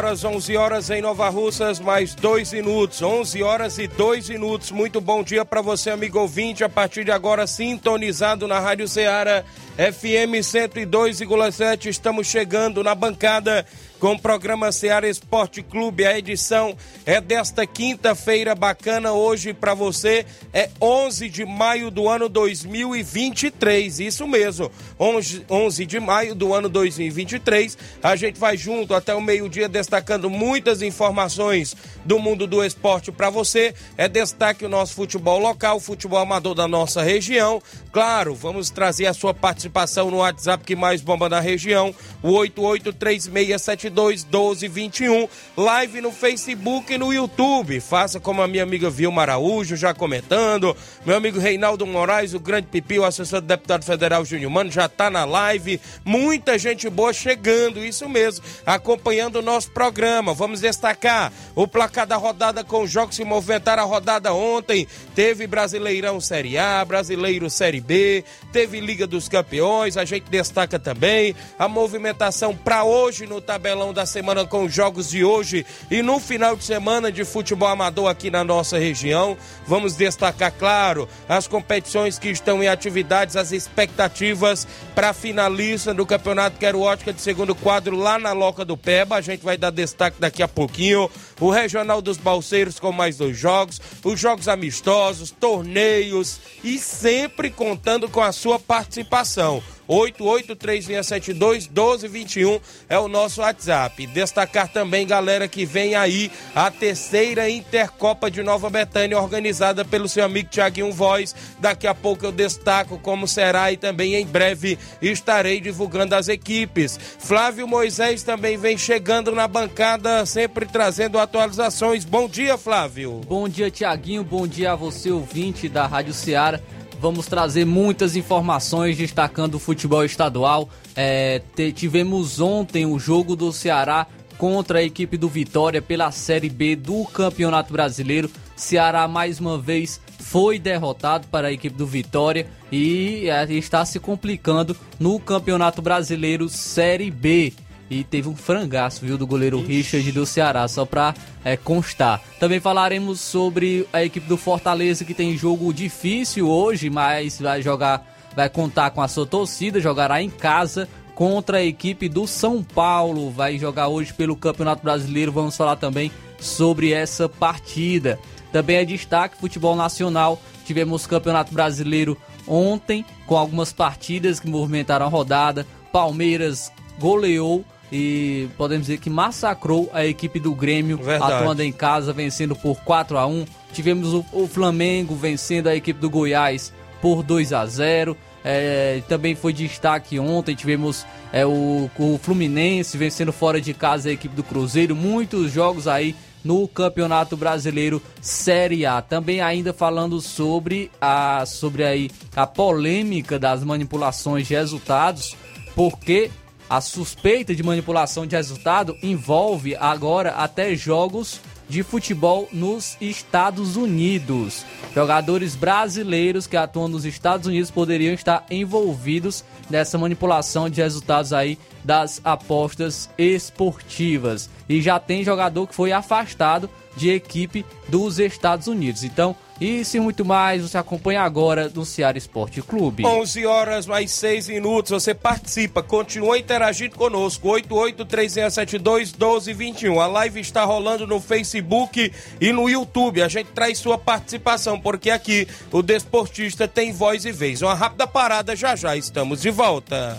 Horas, 11 horas em Nova Russas, mais dois minutos. 11 horas e dois minutos. Muito bom dia para você, amigo ouvinte. A partir de agora, sintonizado na Rádio Ceará, FM 102,7. Estamos chegando na bancada com o programa Ceará Esporte Clube. A edição é desta quinta-feira bacana hoje para você. É 11 de maio do ano 2023. Isso mesmo, 11, 11 de maio do ano 2023. A gente vai junto até o meio-dia destacando muitas informações do mundo do esporte para você. É destaque o nosso futebol local, futebol amador da nossa região. Claro, vamos trazer a sua participação no WhatsApp que mais bomba na região, o 8836721221. Live no Facebook e no YouTube. Faça como a minha amiga Vilma Araújo já comentando. Meu amigo Reinaldo Moraes, o grande pipi, o assessor do deputado federal Júnior Mano, já tá na live. Muita gente boa chegando, isso mesmo, acompanhando o nosso programa. Vamos destacar o placar da rodada com os jogos que movimentaram a rodada ontem. Teve Brasileirão Série A, Brasileiro Série B, teve Liga dos Campeões. A gente destaca também a movimentação para hoje no tabelão da semana com os jogos de hoje e no final de semana de futebol amador aqui na nossa região. Vamos destacar, claro, as competições que estão em atividades, as expectativas para a finalista do Campeonato Quero Ótica de segundo quadro lá na Loca do Peba. A gente vai dar destaque daqui a pouquinho. O Regional dos Balseiros com mais dois jogos, os jogos amistosos, torneios e sempre contando com a sua participação. 8836721221 é o nosso WhatsApp. Destacar também, galera, que vem aí a terceira Intercopa de Nova Betânia, organizada pelo seu amigo Tiaguinho Voz. Daqui a pouco eu destaco como será e também em breve estarei divulgando as equipes. Flávio Moisés também vem chegando na bancada, sempre trazendo atualizações. Bom dia, Flávio. Bom dia, Tiaguinho. Bom dia a você, ouvinte da Rádio Ceará. Vamos trazer muitas informações destacando o futebol estadual. É, tivemos ontem o jogo do Ceará contra a equipe do Vitória pela Série B do Campeonato Brasileiro. Ceará mais uma vez foi derrotado para a equipe do Vitória e é, está se complicando no Campeonato Brasileiro Série B e teve um frangaço, viu, do goleiro Ixi. Richard do Ceará, só pra é, constar. Também falaremos sobre a equipe do Fortaleza que tem jogo difícil hoje, mas vai jogar, vai contar com a sua torcida, jogará em casa contra a equipe do São Paulo. Vai jogar hoje pelo Campeonato Brasileiro. Vamos falar também sobre essa partida. Também é destaque futebol nacional. Tivemos Campeonato Brasileiro ontem com algumas partidas que movimentaram a rodada. Palmeiras goleou e podemos dizer que massacrou a equipe do Grêmio, Verdade. atuando em casa, vencendo por 4 a 1 Tivemos o, o Flamengo vencendo a equipe do Goiás por 2 a 0 é, também foi destaque ontem, tivemos é, o, o Fluminense vencendo fora de casa a equipe do Cruzeiro, muitos jogos aí no Campeonato Brasileiro Série A. Também ainda falando sobre a sobre aí a polêmica das manipulações de resultados, porque a suspeita de manipulação de resultado envolve agora até jogos de futebol nos Estados Unidos. Jogadores brasileiros que atuam nos Estados Unidos poderiam estar envolvidos nessa manipulação de resultados aí das apostas esportivas. E já tem jogador que foi afastado de equipe dos Estados Unidos. Então, E muito mais você acompanha agora no Ceará Esporte Clube. 11 horas mais 6 minutos, você participa, continua interagindo conosco, 8836721221. A live está rolando no Facebook e no YouTube. A gente traz sua participação, porque aqui o desportista tem voz e vez. Uma rápida parada, já já estamos de volta.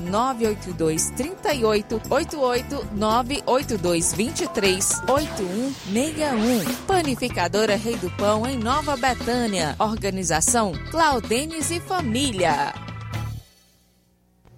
982 38 88 982 23 8161. Panificadora Rei do Pão em Nova Betânia. Organização Claudenes e Família.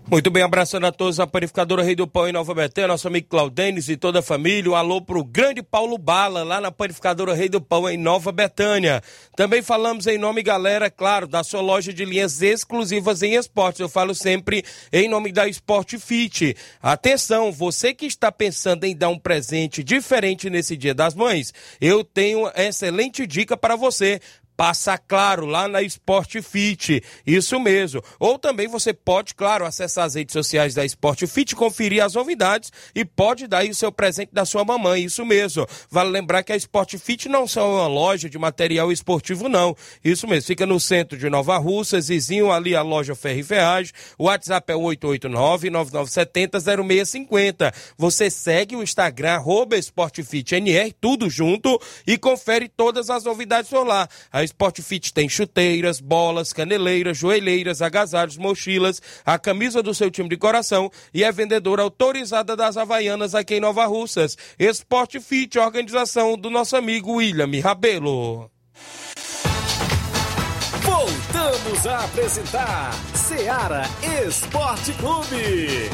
Muito bem, abraçando a todos a Panificadora Rei do Pão em Nova Betânia, nosso amigo Claudenes e toda a família. Um alô pro grande Paulo Bala, lá na Panificadora Rei do Pão em Nova Betânia. Também falamos em nome, galera, claro, da sua loja de linhas exclusivas em esportes. Eu falo sempre em nome da Sport Fit. Atenção, você que está pensando em dar um presente diferente nesse Dia das Mães, eu tenho excelente dica para você. Passa Claro lá na Sport Fit, isso mesmo. Ou também você pode, claro, acessar as redes sociais da Sport Fit, conferir as novidades e pode dar aí o seu presente da sua mamãe, isso mesmo. Vale lembrar que a Sport Fit não só é uma loja de material esportivo, não. Isso mesmo, fica no centro de Nova Russa, vizinho ali a loja Ferro e Ferragem. O WhatsApp é 889-9970-0650. Você segue o Instagram, arroba SportFitNR, tudo junto, e confere todas as novidades por lá. A Sport Fit tem chuteiras, bolas, caneleiras, joelheiras, agasalhos, mochilas, a camisa do seu time de coração e é vendedora autorizada das Havaianas aqui em Nova Russas. Sport Fit, organização do nosso amigo William Rabelo. Voltamos a apresentar Seara Esporte Clube.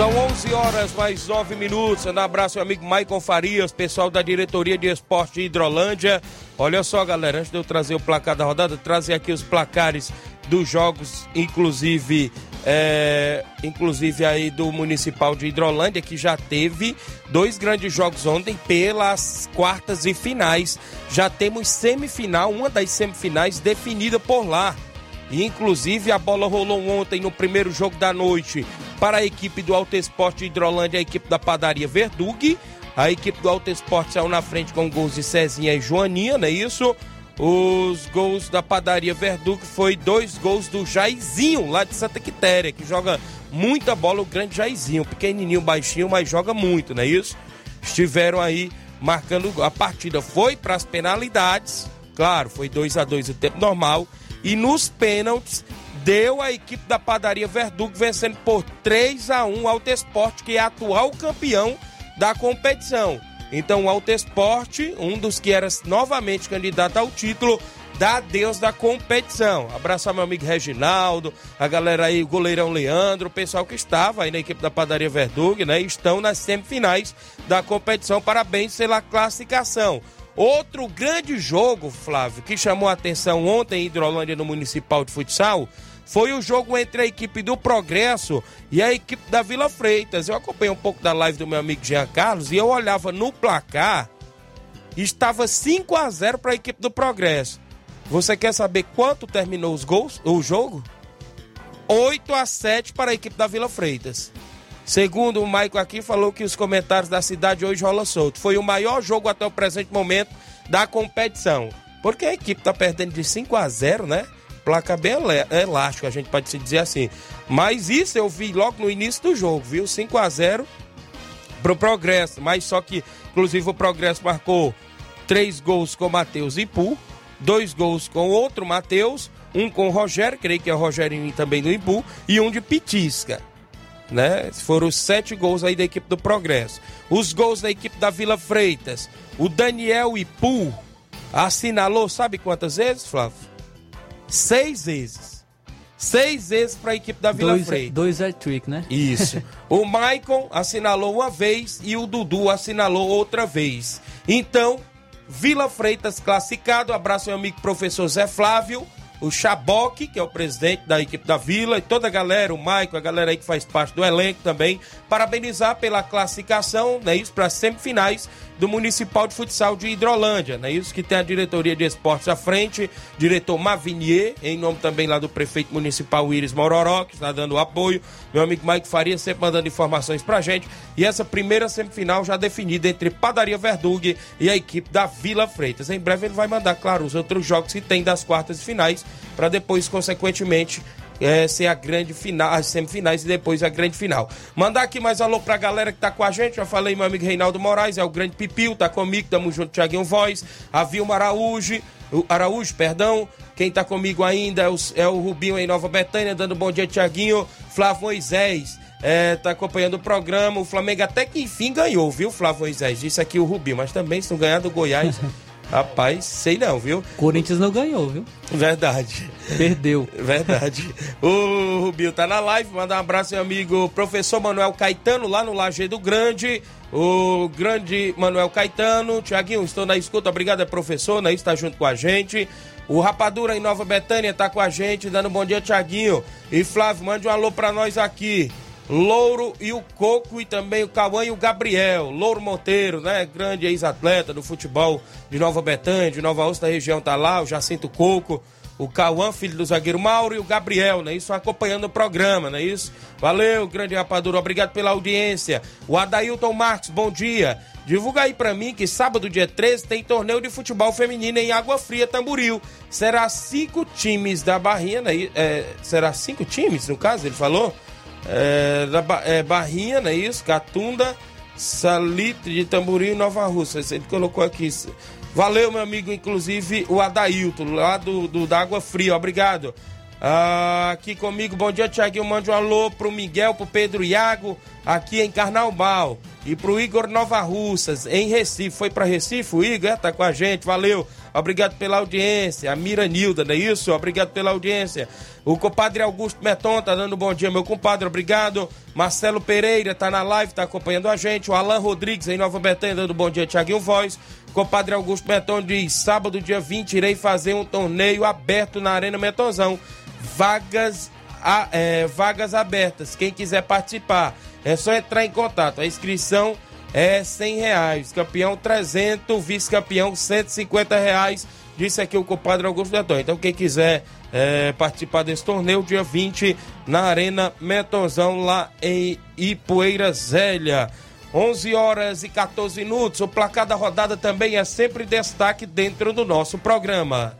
São 11 horas mais 9 minutos. Um abraço, meu amigo Maicon Farias, pessoal da diretoria de esporte de Hidrolândia. Olha só, galera, antes de eu trazer o placar da rodada, trazer aqui os placares dos jogos, inclusive, é, inclusive aí do Municipal de Hidrolândia, que já teve dois grandes jogos ontem pelas quartas e finais. Já temos semifinal, uma das semifinais definida por lá. Inclusive, a bola rolou ontem no primeiro jogo da noite para a equipe do Alto Esporte Hidrolândia, a equipe da Padaria Verdug. A equipe do Alto Esporte saiu na frente com gols de Cezinha e Joaninha, não é isso? Os gols da Padaria Verdug foi dois gols do Jairzinho, lá de Santa Quitéria, que joga muita bola, o grande Jairzinho, pequenininho, baixinho, mas joga muito, não é isso? Estiveram aí marcando a partida. Foi para as penalidades, claro, foi 2 a 2 o tempo normal. E nos pênaltis, deu a equipe da Padaria Verdugo vencendo por 3 a 1 o Alto Esporte, que é atual campeão da competição. Então, o Alto Esporte, um dos que era novamente candidato ao título, dá Deus da competição. Abraçar meu amigo Reginaldo, a galera aí, o goleirão Leandro, o pessoal que estava aí na equipe da Padaria Verdug, né? Estão nas semifinais da competição. Parabéns pela classificação. Outro grande jogo, Flávio, que chamou a atenção ontem em Hidrolândia no Municipal de Futsal, foi o jogo entre a equipe do Progresso e a equipe da Vila Freitas. Eu acompanhei um pouco da live do meu amigo Jean Carlos e eu olhava no placar, estava 5 a 0 para a equipe do Progresso. Você quer saber quanto terminou os gols, o jogo? 8 a 7 para a equipe da Vila Freitas. Segundo o Maico aqui, falou que os comentários da cidade hoje rola solto. Foi o maior jogo até o presente momento da competição. Porque a equipe está perdendo de 5 a 0, né? Placa bem elástica, a gente pode se dizer assim. Mas isso eu vi logo no início do jogo, viu? 5 a 0 pro Progresso. Mas só que, inclusive, o Progresso marcou três gols com Matheus Ipu. dois gols com outro Matheus, um com o Rogério, creio que é o Rogerinho também do Imbu, e um de Pitisca. Né? Foram os sete gols aí da equipe do Progresso. Os gols da equipe da Vila Freitas. O Daniel Ipu assinalou, sabe quantas vezes, Flávio? Seis vezes. Seis vezes para a equipe da Vila dois, Freitas. Dois é trick, né? Isso. o Maicon assinalou uma vez e o Dudu assinalou outra vez. Então, Vila Freitas classificado. Abraço meu amigo professor Zé Flávio o Chaboque, que é o presidente da equipe da Vila, e toda a galera, o Maico, a galera aí que faz parte do elenco também, parabenizar pela classificação, né, isso para as semifinais do Municipal de Futsal de Hidrolândia, né? Isso que tem a diretoria de esportes à frente, diretor Mavinier, em nome também lá do prefeito municipal Iris Mororó, que está dando apoio, meu amigo Mike Faria sempre mandando informações pra gente, e essa primeira semifinal já definida entre Padaria Verdug e a equipe da Vila Freitas. Em breve ele vai mandar, claro, os outros jogos que tem das quartas e finais, para depois, consequentemente, é, ser a grande final, as semifinais e depois a grande final. Mandar aqui mais alô pra galera que tá com a gente. Já falei, meu amigo Reinaldo Moraes, é o grande Pipil, tá comigo, tamo junto, Thiaguinho Voz, a Vilma Araújo, Araújo, perdão. Quem tá comigo ainda é o, é o Rubinho em Nova Betânia, dando bom dia, Thiaguinho. Flávio Moisés. É, tá acompanhando o programa. O Flamengo até que enfim ganhou, viu, Flávio Moisés? Disse aqui o Rubinho, mas também se não ganhar do Goiás. Rapaz, sei não, viu? Corinthians não ganhou, viu? Verdade. Perdeu. Verdade. o Rubinho tá na live, manda um abraço, meu amigo professor Manuel Caetano, lá no Lajeado Grande. O grande Manuel Caetano. Tiaguinho, estou na escuta, obrigado, é professor, né? Está junto com a gente. O Rapadura em Nova Betânia tá com a gente, dando um bom dia, Tiaguinho. E Flávio, mande um alô pra nós aqui. Louro e o Coco e também o Cauã e o Gabriel. Louro Monteiro, né? Grande ex-atleta do futebol de Nova Betânia, de Nova Osta região, tá lá. O Jacinto Coco, o Cauã, filho do zagueiro Mauro, e o Gabriel, né? Isso acompanhando o programa, né? Isso. Valeu, grande rapadura. Obrigado pela audiência. O Adailton Marques, bom dia. Divulga aí pra mim que sábado, dia 13, tem torneio de futebol feminino em Água Fria, Tamburil. Será cinco times da Barrinha, né? É, será cinco times, no caso, ele falou? É, da, é, Barrinha, não é isso? Catunda, Salitre de Tamboril Nova Rússia. Ele colocou aqui. Valeu, meu amigo, inclusive o Adailton, lá do, do da Água Fria, obrigado. Ah, aqui comigo, bom dia, Tiaguinho. Mande um alô pro Miguel, pro Pedro Iago, aqui em Carnaubal. E pro Igor Nova Russas, em Recife. Foi para Recife o Igor? É, tá com a gente, valeu. Obrigado pela audiência. A Mira Nilda, não é isso? Obrigado pela audiência. O compadre Augusto Meton tá dando um bom dia, meu compadre, obrigado. Marcelo Pereira tá na live, tá acompanhando a gente. O Alan Rodrigues em Nova Betânia dando um bom dia, Tiaguinho Voz. Compadre Augusto Meton diz: sábado, dia 20, irei fazer um torneio aberto na Arena Metonzão. Vagas, a, é, vagas abertas. Quem quiser participar, é só entrar em contato. A inscrição é 100 reais. Campeão 300, vice-campeão 150 reais. Disse aqui o compadre Augusto Meton. Então, quem quiser é, participar desse torneio, dia 20, na Arena Metonzão, lá em Ipueira Zélia. 11 horas e 14 minutos. O placar da rodada também é sempre destaque dentro do nosso programa.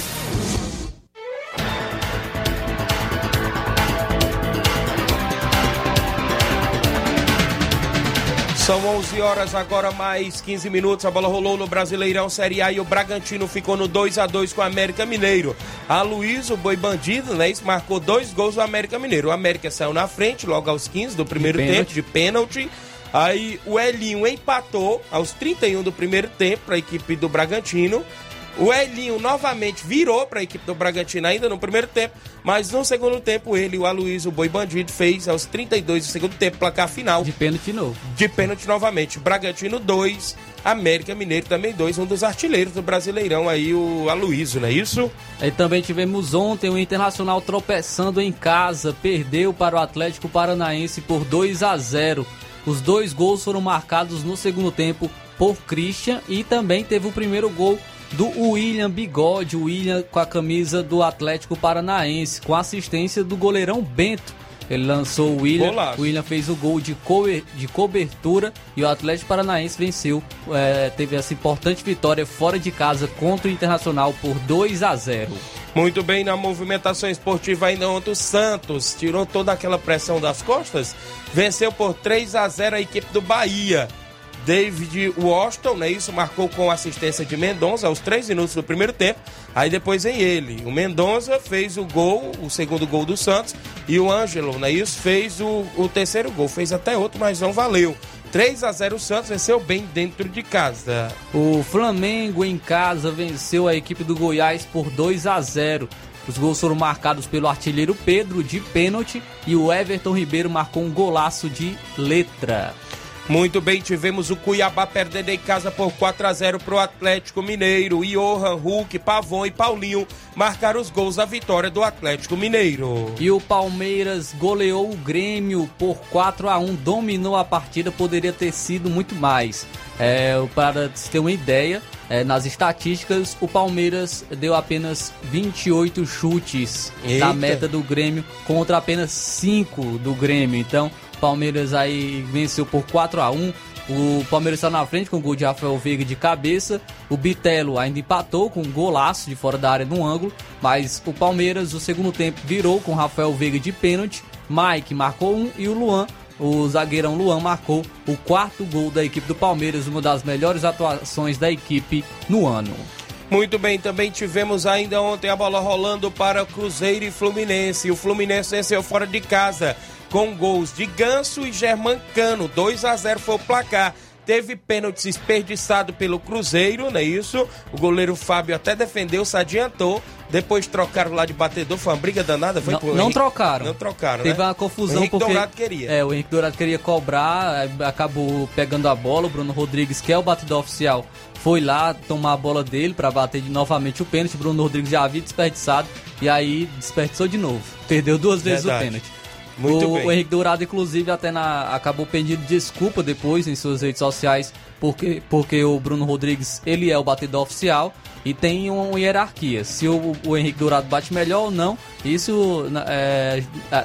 São 11 horas agora mais 15 minutos. A bola rolou no Brasileirão Série A e o Bragantino ficou no 2 a 2 com o América Mineiro. A Luiz, o boi bandido, né, marcou dois gols do América Mineiro. O América saiu na frente logo aos 15 do primeiro de tempo de pênalti. Aí o Elinho empatou aos 31 do primeiro tempo para a equipe do Bragantino. O Elinho novamente virou para a equipe do Bragantino ainda no primeiro tempo, mas no segundo tempo ele, o Aloysio, Boi Bandido, fez aos 32 do segundo tempo, placar final. De pênalti novo. De pênalti novamente. Bragantino 2, América Mineiro também 2, um dos artilheiros do Brasileirão aí, o Aloysio, não é isso? E também tivemos ontem o Internacional tropeçando em casa, perdeu para o Atlético Paranaense por 2 a 0. Os dois gols foram marcados no segundo tempo por Christian e também teve o primeiro gol do William Bigode, o William com a camisa do Atlético Paranaense, com assistência do goleirão Bento. Ele lançou o William. Golaço. O William fez o gol de, coe- de cobertura e o Atlético Paranaense venceu. é, teve essa importante vitória fora de casa contra o Internacional por 2 a 0. Muito bem, na movimentação esportiva ainda ontem o Santos tirou toda aquela pressão das costas, venceu por 3 a 0 a equipe do Bahia. David Washington, né, isso marcou com assistência de Mendonça aos 3 minutos do primeiro tempo. Aí depois vem ele. O Mendonça fez o gol, o segundo gol do Santos, e o Ângelo, né, isso fez o, o terceiro gol. Fez até outro, mas não valeu. 3 a 0 o Santos venceu bem dentro de casa. O Flamengo em casa venceu a equipe do Goiás por 2 a 0. Os gols foram marcados pelo artilheiro Pedro de pênalti e o Everton Ribeiro marcou um golaço de letra. Muito bem, tivemos o Cuiabá perdendo em casa por 4 a 0 para o Atlético Mineiro. Johan, Hulk, Pavon e Paulinho marcaram os gols da vitória do Atlético Mineiro. E o Palmeiras goleou o Grêmio por 4 a 1 dominou a partida, poderia ter sido muito mais. É, para se ter uma ideia, é, nas estatísticas, o Palmeiras deu apenas 28 chutes Eita. na meta do Grêmio contra apenas 5 do Grêmio. Então, Palmeiras aí venceu por 4 a 1 o Palmeiras está na frente com o gol de Rafael Veiga de cabeça. O Bitelo ainda empatou com um golaço de fora da área no ângulo. Mas o Palmeiras, no segundo tempo, virou com o Rafael Veiga de pênalti. Mike marcou um e o Luan, o zagueirão Luan, marcou o quarto gol da equipe do Palmeiras. Uma das melhores atuações da equipe no ano. Muito bem, também tivemos ainda ontem a bola rolando para Cruzeiro e Fluminense. O Fluminense venceu fora de casa com gols de Ganso e Germancano. 2 a 0 foi o placar. Teve pênalti desperdiçado pelo Cruzeiro, não é isso? O goleiro Fábio até defendeu, se adiantou. Depois trocaram lá de batedor, foi uma briga danada. Foi Não, não Henrique- trocaram. Não trocaram, Teve né? uma confusão O Henrique porque. Dourado queria. É, o Henrique Dourado queria cobrar, acabou pegando a bola. O Bruno Rodrigues, que é o batedor oficial, foi lá tomar a bola dele para bater novamente o pênalti. Bruno Rodrigues já havia desperdiçado e aí desperdiçou de novo. Perdeu duas vezes Verdade. o pênalti. Muito o, bem. o Henrique Dourado, inclusive, até na, acabou pedindo desculpa depois em suas redes sociais, porque, porque o Bruno Rodrigues ele é o batedor oficial e tem uma hierarquia. Se o, o Henrique Dourado bate melhor ou não, isso na- é,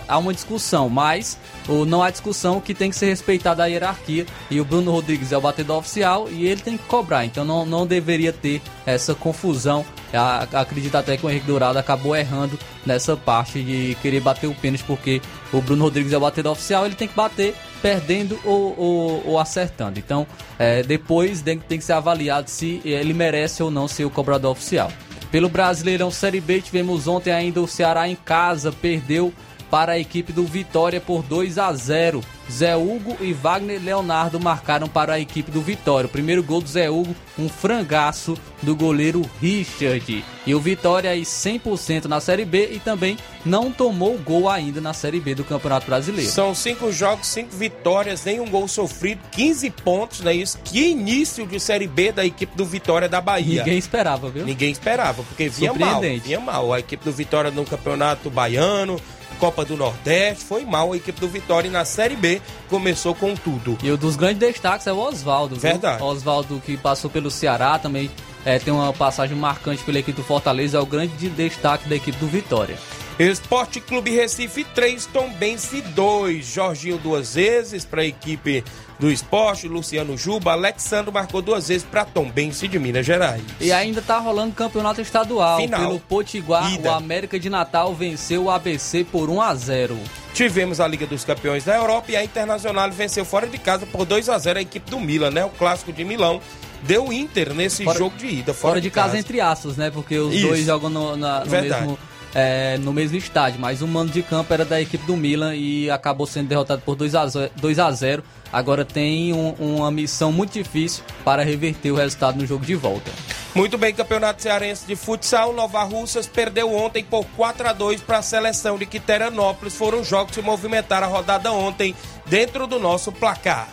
há uma discussão, mas o, não há discussão que tem que ser respeitada a hierarquia. E o Bruno Rodrigues é o batedor oficial e ele tem que cobrar, então não, não deveria ter essa confusão. Acredito até que o Henrique Dourado acabou errando nessa parte de querer bater o pênalti, porque o Bruno Rodrigues é o batedor oficial, ele tem que bater perdendo ou, ou- ou acertando. Então, é, depois tem, tem que ser avaliado se ele merece ou não ser o cobrador oficial. Pelo Brasileirão Série B, tivemos ontem ainda o Ceará em casa, perdeu para a equipe do Vitória por 2 a 0. Zé Hugo e Wagner Leonardo marcaram para a equipe do Vitória. O primeiro gol do Zé Hugo, um frangaço do goleiro Richard. E o Vitória aí 100% na Série B e também não tomou gol ainda na Série B do Campeonato Brasileiro. São cinco jogos, cinco vitórias, nenhum gol sofrido, 15 pontos, não é isso? Que início de Série B da equipe do Vitória da Bahia. Ninguém esperava, viu? Ninguém esperava, porque vinha mal, vinha mal. A equipe do Vitória no Campeonato Baiano, Copa do Nordeste, foi mal a equipe do Vitória e na Série B começou com tudo. E um dos grandes destaques é o Oswaldo. Verdade. Oswaldo que passou pelo Ceará também é, tem uma passagem marcante pela equipe do Fortaleza, é o grande de- destaque da equipe do Vitória. Esporte Clube Recife 3, Tombense 2. Jorginho duas vezes para a equipe do esporte, Luciano Juba, Alexandre marcou duas vezes para Tombense de Minas Gerais. E ainda tá rolando campeonato estadual. Final. Pelo Potiguar, Ida. o América de Natal venceu o ABC por 1 a 0 Tivemos a Liga dos Campeões da Europa e a Internacional venceu fora de casa por 2 a 0 a equipe do Milan, né? O clássico de Milão. Deu Inter nesse Fora- jogo de ida, Fora, de casa, entre aspas, né? Porque os Isso. dois jogam no, na- no mesmo. é, no mesmo estádio, mas o mando de campo era da equipe do Milan e acabou sendo derrotado por 2 a 0 2 a 0 Agora tem um- uma missão muito difícil para reverter o resultado no jogo de volta. Muito bem, Campeonato Cearense de Futsal, Nova Russas perdeu ontem por 4 a 2 para a seleção de Quiteranópolis. Foram jogos que movimentaram a rodada ontem dentro do nosso placar.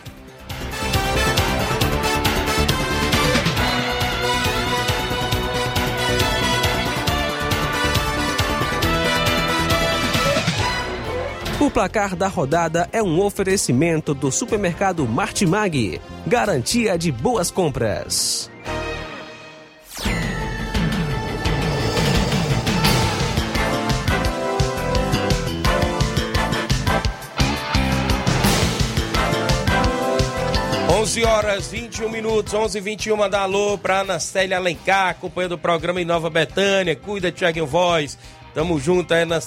O placar da rodada é um oferecimento do supermercado Martimag, garantia de boas compras. Onze horas 21 minutos, 11 e 21 manda alô para Anastélia Alencar, acompanhando o programa em Nova Betânia. Cuida, Tiaguinho Voz. Tamo junto aí, Ana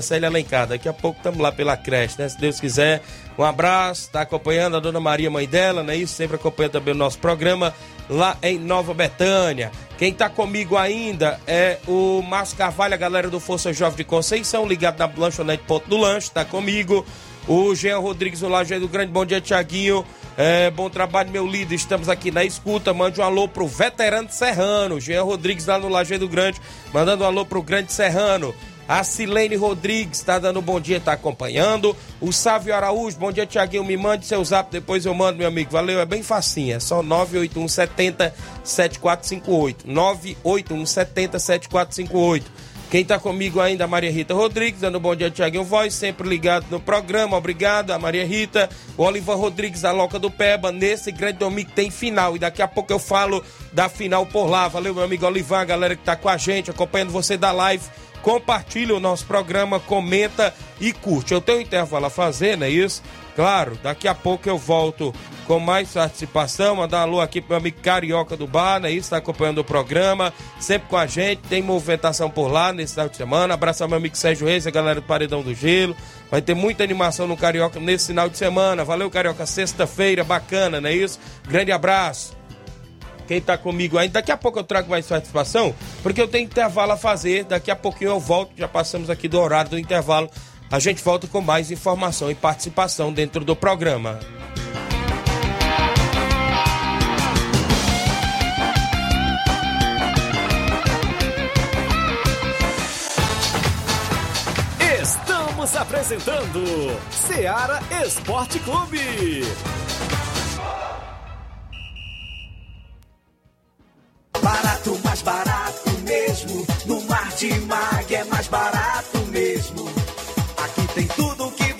Célia, Alencar. Daqui a pouco tamo lá pela creche, né? Se Deus quiser. Um abraço, tá acompanhando a dona Maria, mãe dela, né? Isso, sempre acompanha também o nosso programa lá em Nova Betânia. Quem tá comigo ainda é o Márcio Carvalho, a galera do Força Jovem de Conceição, ligado na lanchonete Ponto do Lanche, tá comigo. O Jean Rodrigues, o Lajeiro do Grande, bom dia, Tiaguinho. É, bom trabalho, meu líder. Estamos aqui na escuta. Mande um alô pro veterano Serrano. Jean Rodrigues lá no Lajeiro Grande, mandando um alô pro Grande Serrano. A Silene Rodrigues está dando um bom dia, está acompanhando. O Sávio Araújo, bom dia, Tiaguinho. Me mande seu zap, depois eu mando, meu amigo. Valeu, é bem facinho. É só 98170 7458. 98170 7458. Quem está comigo ainda, Maria Rita Rodrigues, dando um bom dia, Tiaguinho Voz, sempre ligado no programa, obrigado, a Maria Rita, o Olivan Rodrigues, da Loca do Peba, nesse grande domingo tem final, e daqui a pouco eu falo da final por lá, valeu meu amigo Olivan, a galera que está com a gente, acompanhando você da live, compartilha o nosso programa, comenta e curte. Eu tenho um intervalo a fazer, não é isso? Claro, daqui a pouco eu volto com mais participação. Mandar um alô aqui pro meu amigo Carioca do Bar, né? Isso, tá acompanhando o programa, sempre com a gente. Tem movimentação por lá nesse final de semana. Abraço ao meu amigo Sérgio Reis, a galera do Paredão do Gelo. Vai ter muita animação no Carioca nesse final de semana. Valeu, Carioca. Sexta-feira, bacana, não é isso? Grande abraço quem tá comigo ainda. Daqui a pouco eu trago mais participação, porque eu tenho intervalo a fazer. Daqui a pouquinho eu volto, já passamos aqui do horário do intervalo. A gente volta com mais informação e participação dentro do programa. Estamos apresentando Seara Esporte Clube.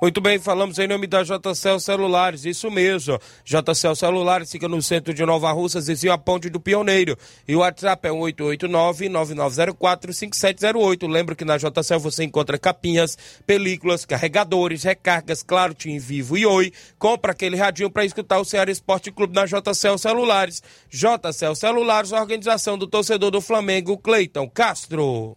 Muito bem, falamos em nome da JCL Celulares, isso mesmo. JCL Celulares fica no centro de Nova Russas, vizinho a Ponte do Pioneiro. E o WhatsApp é 889-9904-5708. Lembro que na JCL você encontra capinhas, películas, carregadores, recargas, claro, Tim Vivo e Oi. Compra aquele radinho para escutar o Ceará Esporte Clube na JCL Celulares. JCL Celulares, organização do torcedor do Flamengo, Cleiton Castro.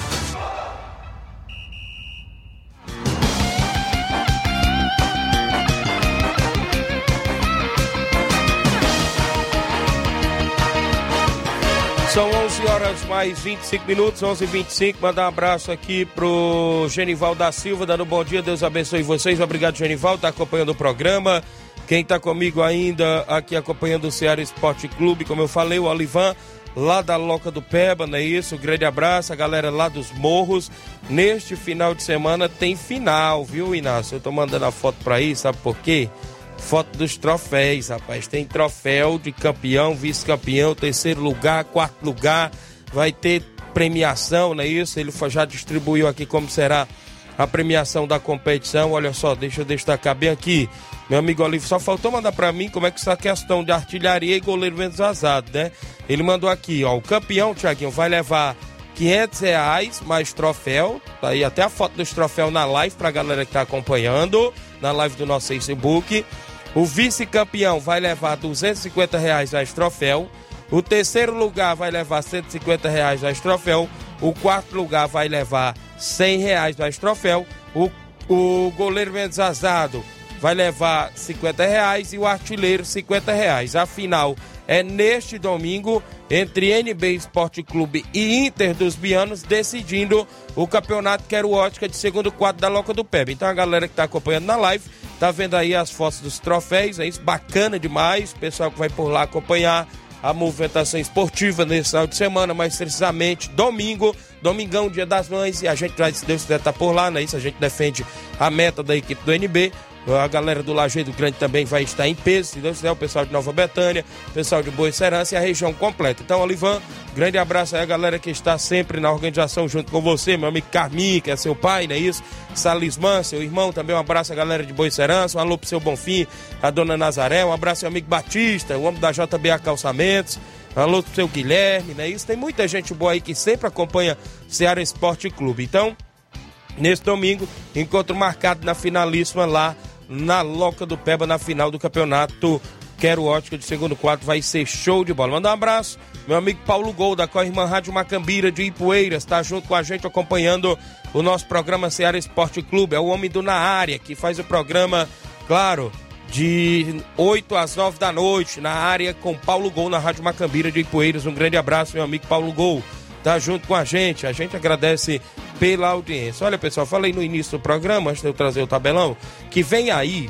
São 11 horas mais 25 minutos, 11 h 25 Mandar um abraço aqui pro Genival da Silva, dando um bom dia. Deus abençoe vocês. Obrigado, Genival, tá acompanhando o programa. Quem tá comigo ainda aqui acompanhando o Ceará Esporte Clube, como eu falei, o Olivan, lá da Loca do Peba, não é isso? Um grande abraço, a galera lá dos Morros. Neste final de semana tem final, viu, Inácio? Eu tô mandando a foto pra aí, sabe por quê? Foto dos troféus, rapaz. Tem troféu de campeão, vice-campeão, terceiro lugar, quarto lugar. Vai ter premiação, não é isso? Ele já distribuiu aqui como será a premiação da competição. Olha só, deixa eu destacar bem aqui. Meu amigo Olivo, só faltou mandar para mim como é que está a questão de artilharia e goleiro menos né? Ele mandou aqui, ó, o campeão, Tiaguinho, vai levar 500 reais mais troféu. Tá aí até a foto dos troféus na live pra galera que tá acompanhando, na live do nosso Facebook. O vice-campeão vai levar 250 reais mais troféu. O terceiro lugar vai levar 150 reais mais troféu. O quarto lugar vai levar 100 reais mais troféu. O, o goleiro menos azado vai levar 50 reais e o artilheiro 50 reais. A final é neste domingo entre NB Esporte Clube e Inter dos Bianos, decidindo o campeonato Quero Ótica de segundo quadro da Loca do Peb. Então a galera que está acompanhando na live Tá vendo aí as fotos dos troféus, é isso? Bacana demais. Pessoal que vai por lá acompanhar a movimentação esportiva nesse final de semana, mais precisamente domingo, domingão, dia das mães, e a gente vai, se Deus quiser, estar tá por lá, né? Isso a gente defende a meta da equipe do NB. A galera do Lajeado Grande também vai estar em peso, se Deus quiser, o pessoal de Nova Betânia, o pessoal de Boa Serança e a região completa. Então, Olivan, grande abraço aí a galera que está sempre na organização junto com você, meu amigo Carmin, que é seu pai, não é isso? Salismã, seu irmão, também um abraço a galera de Boa Serança, um alô pro seu Bonfim, a dona Nazaré, um abraço ao amigo Batista, o homem da JBA Calçamentos, um alô pro seu Guilherme, não é isso? Tem muita gente boa aí que sempre acompanha Ceará Esporte Clube. Então, nesse domingo, encontro marcado na finalíssima lá na Loca do Peba na final do campeonato Quero Ótica de segundo quadro. Vai ser show de bola. Manda um abraço. Meu amigo Paulo Gol, da Corrimã Rádio Macambira de Ipueiras, está junto com a gente acompanhando o nosso programa Ceará Esporte Clube. É o homem do Na Área, que faz o programa, claro, de 8 às 9 da noite, na área com Paulo Gol, na Rádio Macambira de Ipueiras. Um grande abraço, meu amigo Paulo Gol. Tá junto com a gente. A gente agradece pela audiência. Olha, pessoal, falei no início do programa, antes de eu trazer o tabelão, que vem aí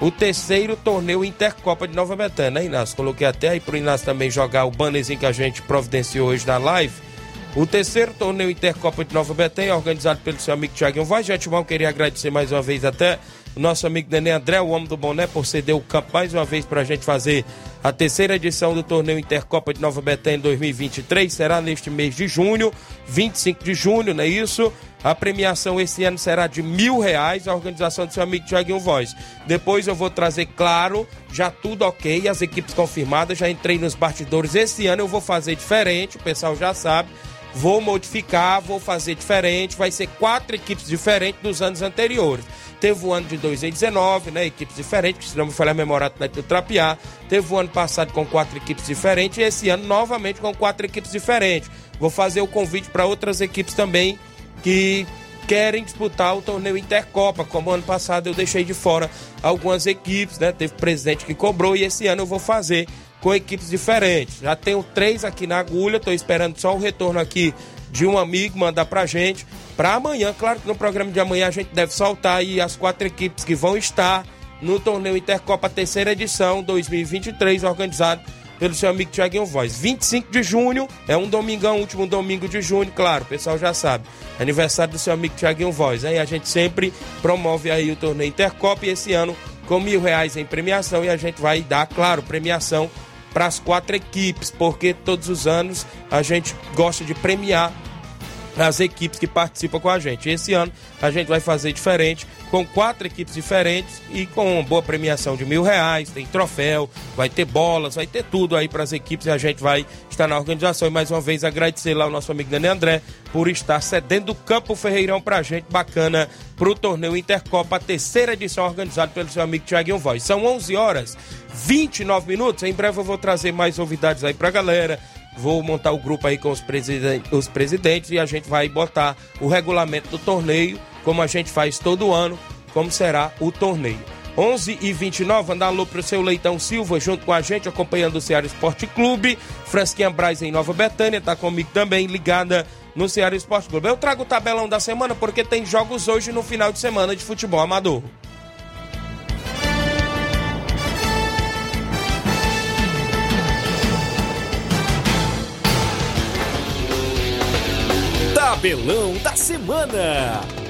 o terceiro torneio Intercopa de Nova Betânia, né, Inácio? Coloquei até aí pro Inácio também jogar o bannerzinho que a gente providenciou hoje na live. O terceiro torneio Intercopa de Nova Betânia, organizado pelo seu amigo Tiaguinho Voz. Gente, mal queria agradecer mais uma vez até o nosso amigo Nenê André, o homem do boné, por ceder o campo mais uma vez para a gente fazer a terceira edição do torneio Intercopa de Nova Betânia 2023. Será neste mês de junho, 25 de junho, não é isso? A premiação esse ano será de mil reais, a organização do seu amigo Tiaguinho Voz. Depois eu vou trazer, claro, já tudo ok, as equipes confirmadas, já entrei nos bastidores. Esse ano eu vou fazer diferente, o pessoal já sabe. Vou modificar, vou fazer diferente. Vai ser quatro equipes diferentes dos anos anteriores. Teve o ano de 2019, né? Equipes diferentes, que se não me falhar a memória Atlético do Trapiá. Teve o ano passado com quatro equipes diferentes e esse ano novamente com quatro equipes diferentes. Vou fazer o convite para outras equipes também que querem disputar o torneio Intercopa, como ano passado eu deixei de fora algumas equipes, né? Teve presidente que cobrou e esse ano eu vou fazer com equipes diferentes. Já tenho três aqui na agulha, estou esperando só o retorno aqui de um amigo mandar pra gente. Para amanhã, claro que no programa de amanhã a gente deve soltar aí as quatro equipes que vão estar no torneio Intercopa terceira edição 2023, organizado pelo seu amigo Tiaguinho Voz. 25 de junho, é um domingão, último domingo de junho, claro, o pessoal já sabe. Aniversário do seu amigo Tiaguinho Voz. Aí a gente sempre promove aí o torneio Intercopa e esse ano com mil reais em premiação e a gente vai dar, claro, premiação para as quatro equipes, porque todos os anos a gente gosta de premiar as equipes que participam com a gente. Esse ano a gente vai fazer diferente, com quatro equipes diferentes e com uma boa premiação de mil reais, tem troféu, vai ter bolas, vai ter tudo aí para as equipes e a gente vai estar na organização. E mais uma vez agradecer lá o nosso amigo Dani André por estar cedendo o Campo Ferreirão para a gente, bacana, para o torneio Intercopa, a terceira edição organizada pelo seu amigo Thiaguinho Voz. São 11 horas 29 minutos. Em breve eu vou trazer mais novidades aí pra galera. Vou montar o grupo aí com os, presiden os presidentes e a gente vai botar o regulamento do torneio, como a gente faz todo ano, como será o torneio. 11 e 29, andar alô pro seu Leitão Silva junto com a gente, acompanhando o Ceará Esporte Clube. Frasquinha Braz em Nova Betânia, tá comigo também, ligada no Ceará Esporte Clube. Eu trago o tabelão da semana porque tem jogos hoje no final de semana de futebol amador. Tabelão da Semana.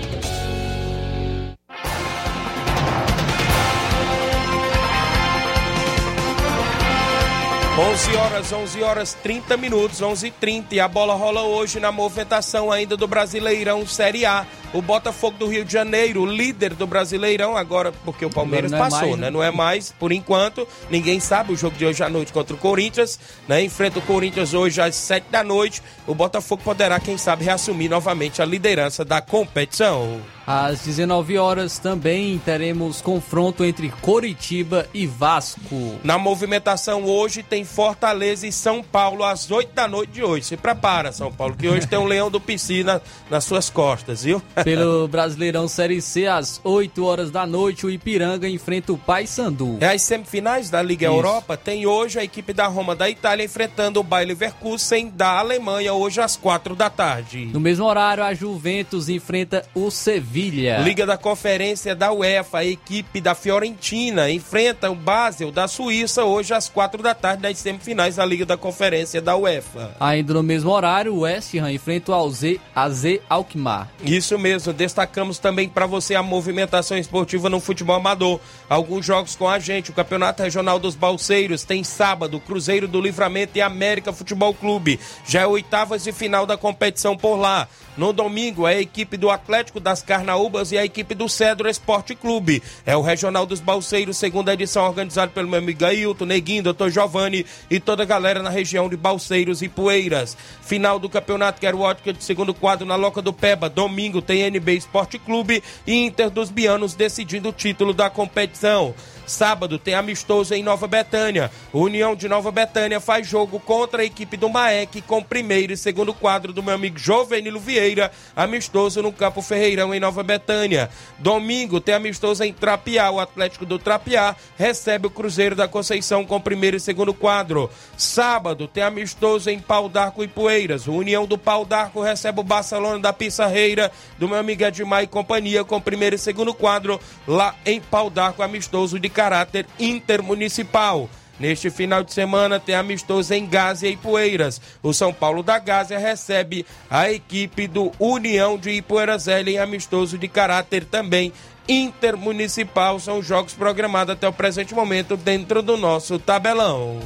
11 horas, 11 horas 30 minutos, 11 h 30 e a bola rola hoje na movimentação ainda do Brasileirão Série A. O Botafogo do Rio de Janeiro, líder do Brasileirão, agora porque o Palmeiras é passou, mais, né? né? Não é mais, por enquanto. Ninguém sabe o jogo de hoje à noite contra o Corinthians, né? Enfrenta o Corinthians hoje às 7 da noite. O Botafogo poderá, quem sabe, reassumir novamente a liderança da competição. Às 19 horas também teremos confronto entre Coritiba e Vasco. Na movimentação hoje tem Fortaleza e São Paulo às 8 da noite de hoje. Se prepara, São Paulo, que hoje tem um leão do piscina nas suas costas, viu? Pelo Brasileirão Série C, às 8 horas da noite, o Ipiranga enfrenta o Paysandu. É as semifinais da Liga Isso. Europa. Tem hoje a equipe da Roma da Itália enfrentando o Bayer Leverkusen da Alemanha, hoje às 4 da tarde. No mesmo horário, a Juventus enfrenta o Sevilha. Liga da Conferência da UEFA, a equipe da Fiorentina enfrenta o Basel da Suíça hoje às quatro da tarde nas semifinais da Liga da Conferência da UEFA. Ainda no mesmo horário, o West Ham enfrenta o AZ, AZ Alkmaar. Isso mesmo, destacamos também para você a movimentação esportiva no futebol amador. Alguns jogos com a gente, o Campeonato Regional dos Balseiros tem sábado, Cruzeiro do Livramento e América Futebol Clube. Já é oitavas de final da competição por lá. No domingo, é a equipe do Atlético das Carnaúbas e a equipe do Cedro Esporte Clube. É o Regional dos Balseiros, segunda edição, organizado pelo meu amigo Ailton, Neguinho, Dr. Giovanni e toda a galera na região de Balseiros e Poeiras. Final do campeonato Quero Ótica de segundo quadro na Loca do Peba. Domingo tem NB Esporte Clube e Inter dos Bianos decidindo o título da competição. Sábado tem amistoso em Nova Betânia. União de Nova Betânia faz jogo contra a equipe do Maek com primeiro e segundo quadro do meu amigo Jovenilo Vieira, amistoso no Campo Ferreirão em Nova Betânia. Domingo tem amistoso em Trapiá. O Atlético do Trapiá recebe o Cruzeiro da Conceição com primeiro e segundo quadro. Sábado tem amistoso em Pau d'Arco e Poeiras. O União do Pau d'Arco recebe o Barcelona da Pissarreira do meu amigo Edmar e companhia com primeiro e segundo quadro lá em Pau d'Arco, amistoso de caráter intermunicipal. Neste final de semana tem amistoso em Gásia e Poeiras. O São Paulo da Gásia recebe a equipe do União de Ipueiras em amistoso de caráter também intermunicipal. São jogos programados até o presente momento dentro do nosso tabelão.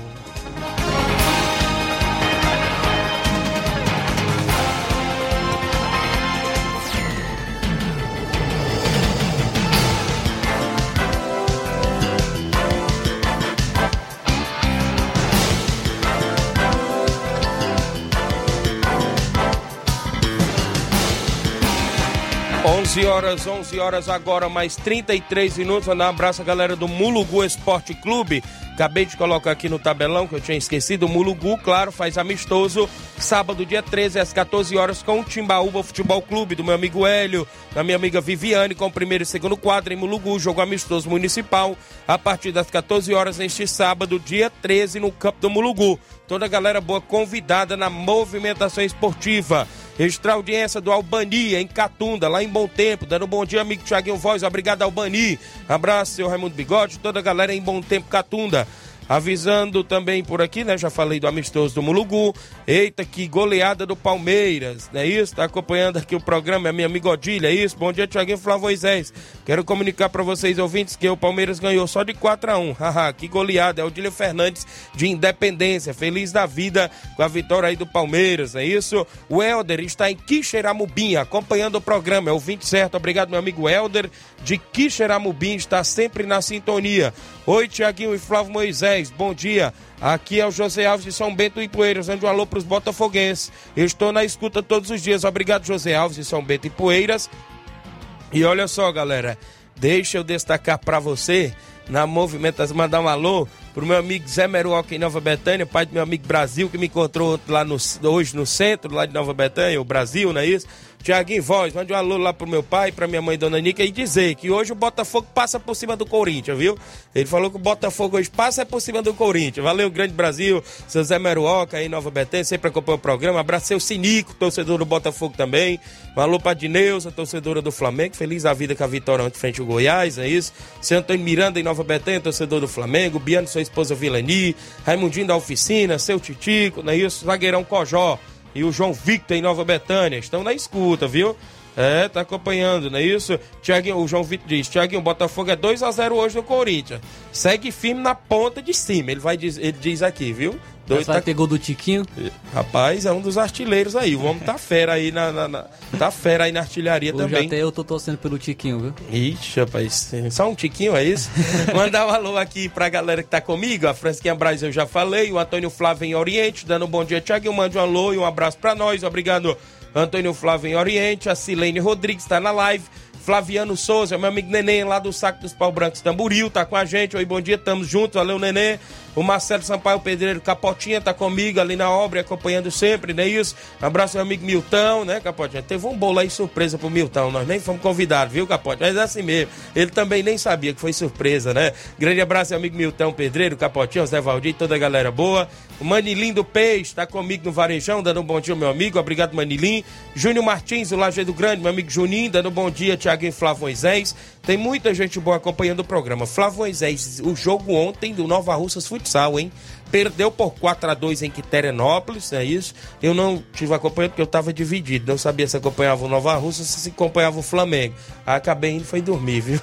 11 horas, 11 horas agora, mais 33 minutos. Mandar um abraço à galera do Mulugu Esporte Clube. Acabei de colocar aqui no tabelão que eu tinha esquecido. O Mulugu, claro, faz amistoso sábado, dia 13, às 14 horas, com o Timbaúba Futebol Clube, do meu amigo Hélio, da minha amiga Viviane, com o primeiro e segundo quadro em Mulugu. Jogo amistoso municipal a partir das 14 horas neste sábado, dia 13, no campo do Mulugu. Toda a galera boa convidada na movimentação esportiva. Extra audiência do Albani, em Catunda, lá em Bom Tempo. Dando um bom dia, amigo Tiaguinho Voz. Obrigado, Albani. Abraço, seu Raimundo Bigode, toda a galera em Bom Tempo, Catunda. Avisando também por aqui, né? Já falei do amistoso do Mulugu. Eita, que goleada do Palmeiras, não é isso? Tá acompanhando aqui o programa, é minha amiga Odília, é isso? Bom dia, Tiaguinho Flávio Moisés. Quero comunicar para vocês, ouvintes, que o Palmeiras ganhou só de 4 a 1 Haha, que goleada. É Odília Fernandes de Independência. Feliz da vida com a vitória aí do Palmeiras, é isso? O Helder está em Quixeramobim, acompanhando o programa. É o 20 certo. Obrigado, meu amigo Helder de Quixeramobim, está sempre na sintonia. Oi, Tiaguinho e Flávio Moisés, bom dia. Aqui é o José Alves de São Bento e Poeiras, dando um alô para os botafoguenses. Eu estou na escuta todos os dias. Obrigado, José Alves de São Bento e Poeiras. E olha só, galera, deixa eu destacar para você, na movimentação, mandar um alô pro meu amigo Zé Meruoca em Nova Betânia, pai do meu amigo Brasil, que me encontrou lá no, hoje no centro, lá de Nova Betânia, o Brasil, não é isso? Tiaguinho Voz, mande um alô lá pro meu pai, pra minha mãe, Dona Nica, e dizer que hoje o Botafogo passa por cima do Corinthians, viu? Ele falou que o Botafogo hoje passa por cima do Corinthians. Valeu, Grande Brasil, seu Zé Meruoca aí, Nova Betânia, sempre acompanha o programa. Abraço seu Sinico, torcedor do Botafogo também. Um alô pra Dineuza, torcedora do Flamengo. Feliz a vida com a vitória ante frente ao Goiás, é isso? Seu Antônio Miranda em Nova Betânia, torcedor do Flamengo. Biano, sua esposa Vilani. Raimundinho da Oficina, seu Titico, não é isso? Zagueirão Cojó e o João Victor em Nova Betânia. Estão na escuta, viu? É, tá acompanhando, não é isso? Tiaguinho, o João Vitor diz: Tiaguinho, Botafogo é 2 a 0 hoje no Corinthians. Segue firme na ponta de cima. Ele vai ele diz aqui, viu? Dois vai tá... ter gol do Tiquinho? Rapaz, é um dos artilheiros aí. O homem tá fera aí na, na, na tá fera aí na artilharia Hoje também. até eu tô torcendo pelo Tiquinho, viu? Ixi, rapaz, só um Tiquinho, é isso? Mandar um alô aqui pra galera que tá comigo. A Fransquinha Braz eu já falei, o Antônio Flávio em Oriente, dando um bom dia, Tiaguinho. Mande um alô e um abraço pra nós. Obrigado, Antônio Flávio em Oriente. A Silene Rodrigues tá na live. Flaviano Souza, meu amigo Neném lá do Saco dos Pau Brancos Tamburil, tá com a gente. Oi, bom dia, tamo juntos, valeu, Neném. O Marcelo Sampaio Pedreiro Capotinha tá comigo ali na obra, acompanhando sempre, não é isso? Abraço, meu amigo Milton, né, Capotinha? Teve um bolo aí surpresa pro Milton, nós nem fomos convidados, viu, Capotinha? Mas é assim mesmo. Ele também nem sabia que foi surpresa, né? Grande abraço, meu amigo Milton Pedreiro, Capotinha, Zé Valdir, toda a galera boa. O Manilim do Peixe tá comigo no Varejão, dando um bom dia, meu amigo. Obrigado, Manilim. Júnior Martins, o Lajeado Grande, meu amigo Juninho, dando um bom dia, e Flávio Moisés. Tem muita gente boa acompanhando o programa. Flávio Moisés, o jogo ontem do Nova Russas Futsal, hein? Perdeu por 4 a 2 em Quiterianópolis, é isso. Eu não tive acompanhando porque eu estava dividido. Não sabia se acompanhava o Nova Russa ou se acompanhava o Flamengo. Aí acabei indo foi dormir, viu?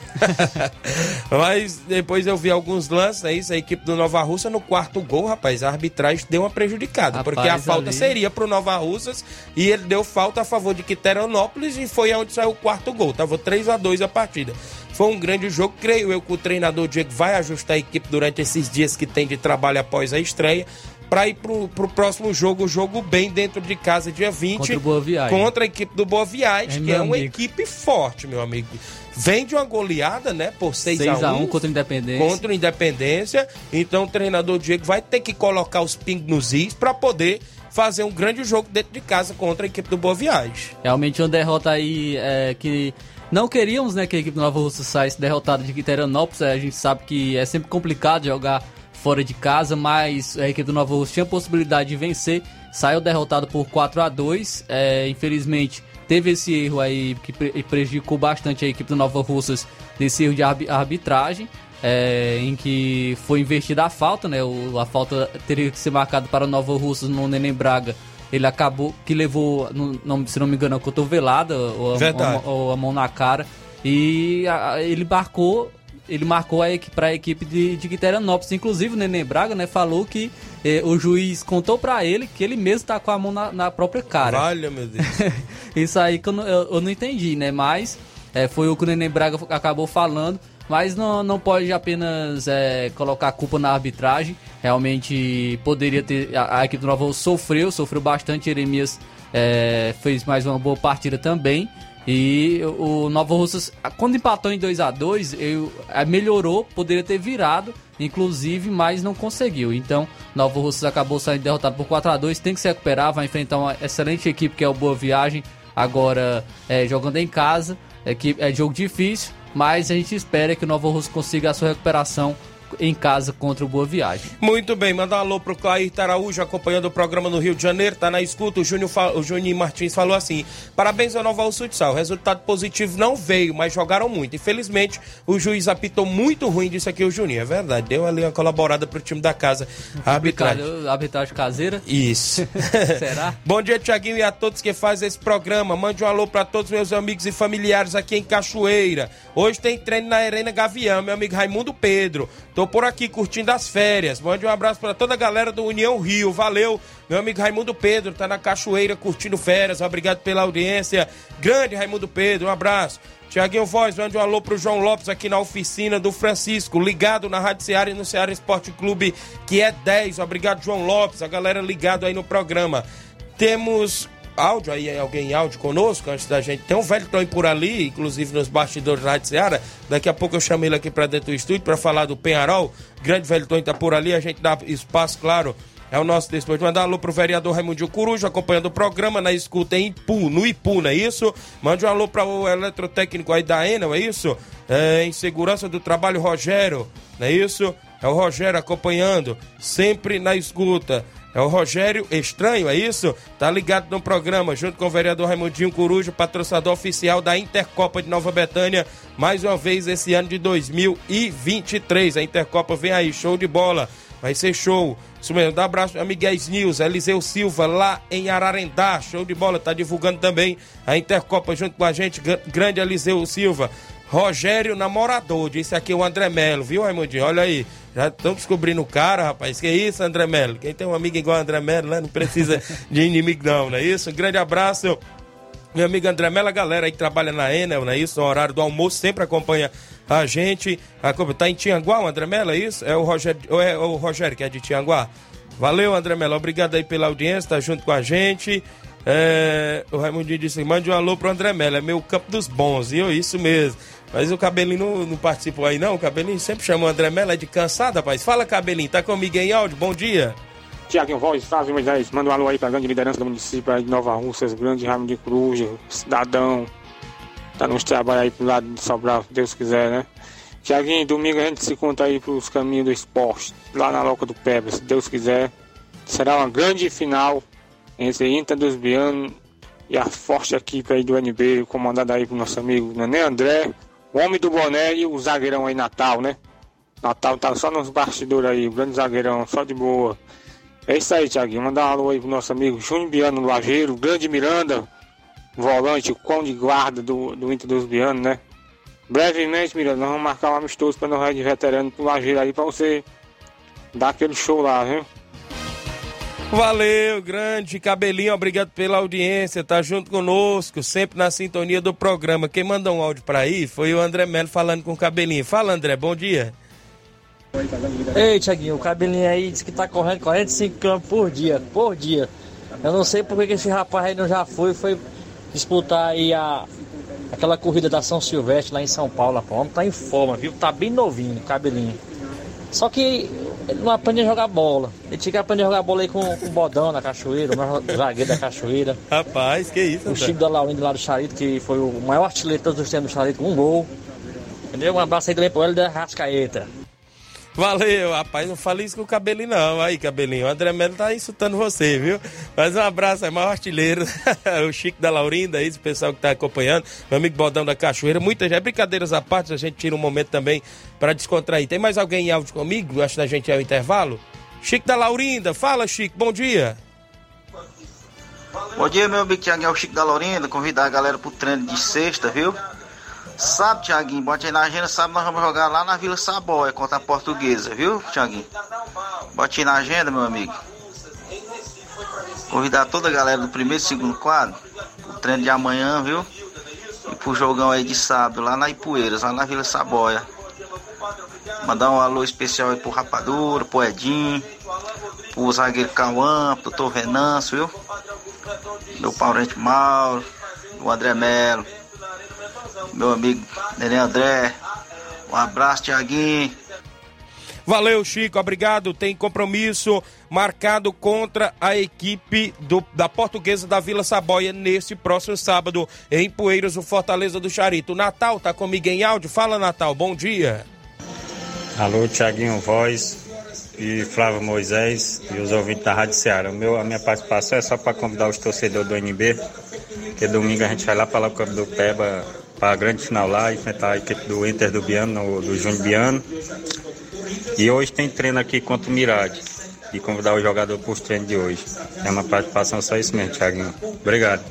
Mas depois eu vi alguns lances, é isso. A equipe do Nova Russa no quarto gol, rapaz, a arbitragem deu uma prejudicada. Rapaz, porque a falta ali- seria pro Nova Russas e ele deu falta a favor de Quiterianópolis e foi onde saiu o quarto gol. Tava 3 a 2 a partida. Foi um grande jogo, creio eu que o treinador Diego vai ajustar a equipe durante esses dias que tem de trabalho após a estreia. Para ir pro, pro próximo jogo, o jogo bem dentro de casa, dia 20. Contra o Boa Viagem. Contra a equipe do Boa Viagem, É, que é uma amigo. equipe forte, meu amigo. Vem de uma goleada, né? Por 6 a 1 6x1 contra o Independência. contra o Independência. Então o treinador Diego vai ter que colocar os pingos nos is para poder fazer um grande jogo dentro de casa contra a equipe do Boa Viagem. Realmente uma derrota aí é, que não queríamos, né, que a equipe do Nova Russa saísse derrotada de Quiterianópolis. É, A gente sabe que é sempre complicado jogar fora de casa, mas a equipe do Nova Russa tinha possibilidade de vencer. Saiu derrotado por 4 a 2 é, Infelizmente, teve esse erro aí que pre- prejudicou bastante a equipe do Nova Russas desse erro de arbi- arbitragem. é, em que foi investida a falta, né? O- a falta teria que ser marcada para o Nova Russas no Neném Braga. Ele acabou que levou, não, se não me engano, a cotovelada ou a, ou a- mão na cara. E a- ele marcou. Ele marcou a equipe, para a equipe de, de Quiterianópolis. Inclusive, o Neném Braga né, falou que eh, o juiz contou para ele que ele mesmo tá com a mão na, na própria cara. Valha, meu Deus. Isso aí que eu não, eu- eu não entendi, né? Mas é, foi o que o Neném Braga acabou falando. Mas não, não pode apenas é, colocar a culpa na arbitragem. Realmente poderia ter. A, a equipe do Nova sofreu, sofreu bastante. Jeremias é, fez mais uma boa partida também. E o Nova Russas, quando empatou em 2 a 2 eu, é, melhorou, poderia ter virado, inclusive, mas não conseguiu. Então, Nova Russas acabou saindo derrotado por 4 a 2 tem que se recuperar, vai enfrentar uma excelente equipe que é o Boa Viagem, agora é, jogando em casa. É, que é jogo difícil, mas a gente espera que o Nova Russa consiga a sua recuperação em casa contra o Boa Viagem. Muito bem, manda um alô pro Clair Taraújo, acompanhando o programa no Rio de Janeiro, tá na escuta. O Júnior, fa- o Juninho Martins falou assim: parabéns ao Nova. O resultado positivo não veio, mas jogaram muito. Infelizmente, o juiz apitou muito ruim disso aqui, o Juninho. É verdade, deu ali uma colaborada pro time da casa. A arbitragem. Arbitragem caseira. Isso. Será? Bom dia, Tiaguinho, e a todos que fazem esse programa. Mande um alô para todos meus amigos e familiares aqui em Cachoeira. Hoje tem treino na Arena Gavião, meu amigo Raimundo Pedro. Tô por aqui curtindo as férias. Mande um abraço para toda a galera do União Rio. Valeu, meu amigo Raimundo Pedro. Tá na Cachoeira curtindo férias. Obrigado pela audiência. Grande Raimundo Pedro, um abraço. Tiaguinho Voz, mande um alô pro João Lopes aqui na oficina do Francisco, ligado na Rádio Ceará e no Ceará Esporte Clube, que é 10. Obrigado, João Lopes, a galera ligado aí no programa. Temos áudio aí, alguém em áudio conosco antes da gente. Tem um velho Tony por ali, inclusive nos bastidores da Rádio Ceará. Daqui a pouco eu chamo ele aqui pra dentro do estúdio pra falar do Penharol. Grande velho Tony tá por ali, a gente dá espaço, claro. É o nosso depois de mandar um alô pro vereador Raimundo Coruja, acompanhando o programa na escuta em Ipu, no Ipu, não é isso? Mande um alô para o eletrotécnico aí da Enel, é isso? É, em segurança do trabalho, Rogério, não é isso? É o Rogério acompanhando, sempre na escuta. É o Rogério Estranho, é isso? Tá ligado no programa, junto com o vereador Raimundinho Coruja, patrocinador oficial da Intercopa de Nova Betânia, mais uma vez esse ano de 2023. A Intercopa vem aí, show de bola. Vai ser show. Isso mesmo, dá um abraço, amiguéis News, Eliseu Silva, lá em Ararendá. Show de bola, tá divulgando também a Intercopa junto com a gente. Gr- Grande Eliseu Silva. Rogério Namorador, disse aqui o André Melo, viu, Raimundinho? Olha aí, já estão descobrindo o cara, rapaz. Que isso, André Melo? Quem tem um amigo igual André Melo, né? Não precisa de inimigo, não, não é isso? Um grande abraço. Meu amigo André Melo, a galera aí que trabalha na Enel, não é isso? Horário do almoço, sempre acompanha a gente. Tá em Tianguá, o André Melo, é isso? É o Rogério, é o Rogério que é de Tianguá? Valeu, André Melo. Obrigado aí pela audiência, tá junto com a gente. É, o Raimundinho disse: mande um alô pro André Mello, é meu campo dos bons, viu? Isso mesmo. Mas o Cabelinho não, não participou aí, não. O Cabelinho sempre chamou o André Mello, é de cansado, rapaz. Fala, Cabelinho, tá comigo em áudio? Bom dia. Tiaguinho Voz, Flávio Moisés, manda um alô aí pra grande liderança do município aí de Nova Russas, grande Ramo de Cruz, cidadão. Tá nos trabalhos aí pro lado de Sobral, se Deus quiser, né? Tiaguinho, domingo a gente se conta aí pros caminhos do esporte, lá na Loca do Peba, se Deus quiser. Será uma grande final entre Inter dos Bianos e a forte equipe aí do NB, comandada aí pro nosso amigo Nenê André, o homem do boné e o zagueirão aí Natal, né? Natal tá só nos bastidores aí, o grande zagueirão, só de boa. É isso aí, Tiaguinho. Mandar um alô aí pro nosso amigo Júnior Biano Lajeiro, grande Miranda, volante, o cão de guarda do, do Inter dos Bianos, né? Brevemente, Miranda, nós vamos marcar um amistoso para nós de veterano pro Lajeiro aí pra você dar aquele show lá, viu? Valeu, grande cabelinho, obrigado pela audiência, tá junto conosco, sempre na sintonia do programa. Quem mandou um áudio pra aí foi o André Melo falando com o cabelinho. Fala, André, bom dia. Ei, Tiaguinho, o cabelinho aí disse que tá correndo 45 km por dia, por dia. Eu não sei por que esse rapaz aí não já foi, foi disputar aí a, aquela corrida da São Silvestre lá em São Paulo. O homem tá em forma, viu? Tá bem novinho, cabelinho. Só que ele não aprende a jogar bola. Ele tinha que aprender a jogar bola aí com, com o Bodão na Cachoeira, o maior zagueiro da Cachoeira. Rapaz, que isso, O? Chico da Laurinda lá do Charito, que foi o maior artilheiro de todos os tempos do Charito, com um gol. Entendeu? Um abraço aí também pro ele da Rascaeta. Valeu, rapaz, não fale isso com o cabelinho, não. Aí, cabelinho, o André Melo tá insultando você, viu? Mas um abraço, é maior artilheiro, o Chico da Laurinda, o pessoal que tá acompanhando, meu amigo Bodão da Cachoeira, muita gente, brincadeiras à parte, a gente tira um momento também para descontrair. Tem mais alguém em áudio comigo, antes da gente ir ao intervalo? Chico da Laurinda, fala, Chico, bom dia. Bom dia, meu amigo Tiaguinho, é o Chico da Laurinda. Convidar a galera pro treino de sexta, viu? Sábado, Tiaguinho, bote aí na agenda. Sábado nós vamos jogar lá na Vila Saboia contra a Portuguesa, viu, Tiaguinho? Bote aí na agenda, meu amigo. Convidar toda a galera do primeiro e segundo quadro pro treino de amanhã, viu? E pro jogão aí de sábado lá na Ipueiras, lá na Vila Saboia. Mandar um alô especial aí pro Rapadura, pro Edinho, pro zagueiro Cauã, pro doutor Venâncio, viu? Meu parente Mauro, o André Melo, meu amigo Nenê André. Um abraço, Tiaguinho. Valeu, Chico, obrigado. Tem compromisso marcado contra a equipe do- da Portuguesa da Vila Saboia neste próximo sábado em Poeiras, o Fortaleza do Charito. Natal tá comigo em áudio. Fala, Natal, bom dia. Alô, Tiaguinho Voz e Flávio Moisés e os ouvintes da Rádio Ceará. O meu, a minha participação é só para convidar os torcedores do NB, que domingo a gente vai lá para o Campo do Peba para a grande final lá, enfrentar a equipe do Inter do Biano, no- do Júnior Biano. E hoje tem treino aqui contra o Mirade. E convidar o jogador para os treinos de hoje. É uma participação só isso mesmo, Tiaguinho. Obrigado.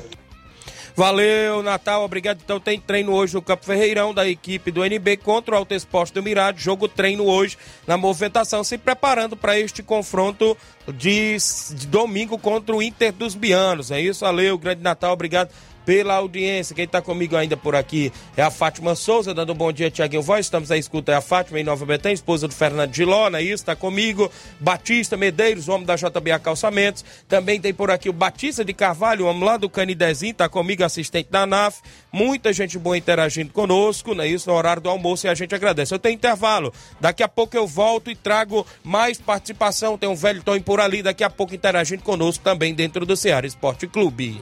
Valeu, Natal, obrigado. Então tem treino hoje no Campo Ferreirão da equipe do NB contra o Alto Esporte do Mirade. Jogo treino hoje na movimentação, se preparando para este confronto de, de domingo contra o Inter dos Bianos. É isso, valeu, grande Natal, obrigado pela audiência. Quem está comigo ainda por aqui é a Fátima Souza, dando um bom dia, Tiaguinho Voz. Estamos à escuta, é a Fátima em Nova Betém, esposa do Fernando Giló, não é isso? Está comigo. Batista Medeiros, homem da JBA Calçamentos. Também tem por aqui o Batista de Carvalho, homem lá do Canidezinho, está comigo, assistente da NAF. Muita gente boa interagindo conosco, não é isso? No horário do almoço e a gente agradece. Eu tenho intervalo. Daqui a pouco eu volto e trago mais participação. Tem um velho Tony por ali, daqui a pouco interagindo conosco também dentro do Ceará Esporte Clube.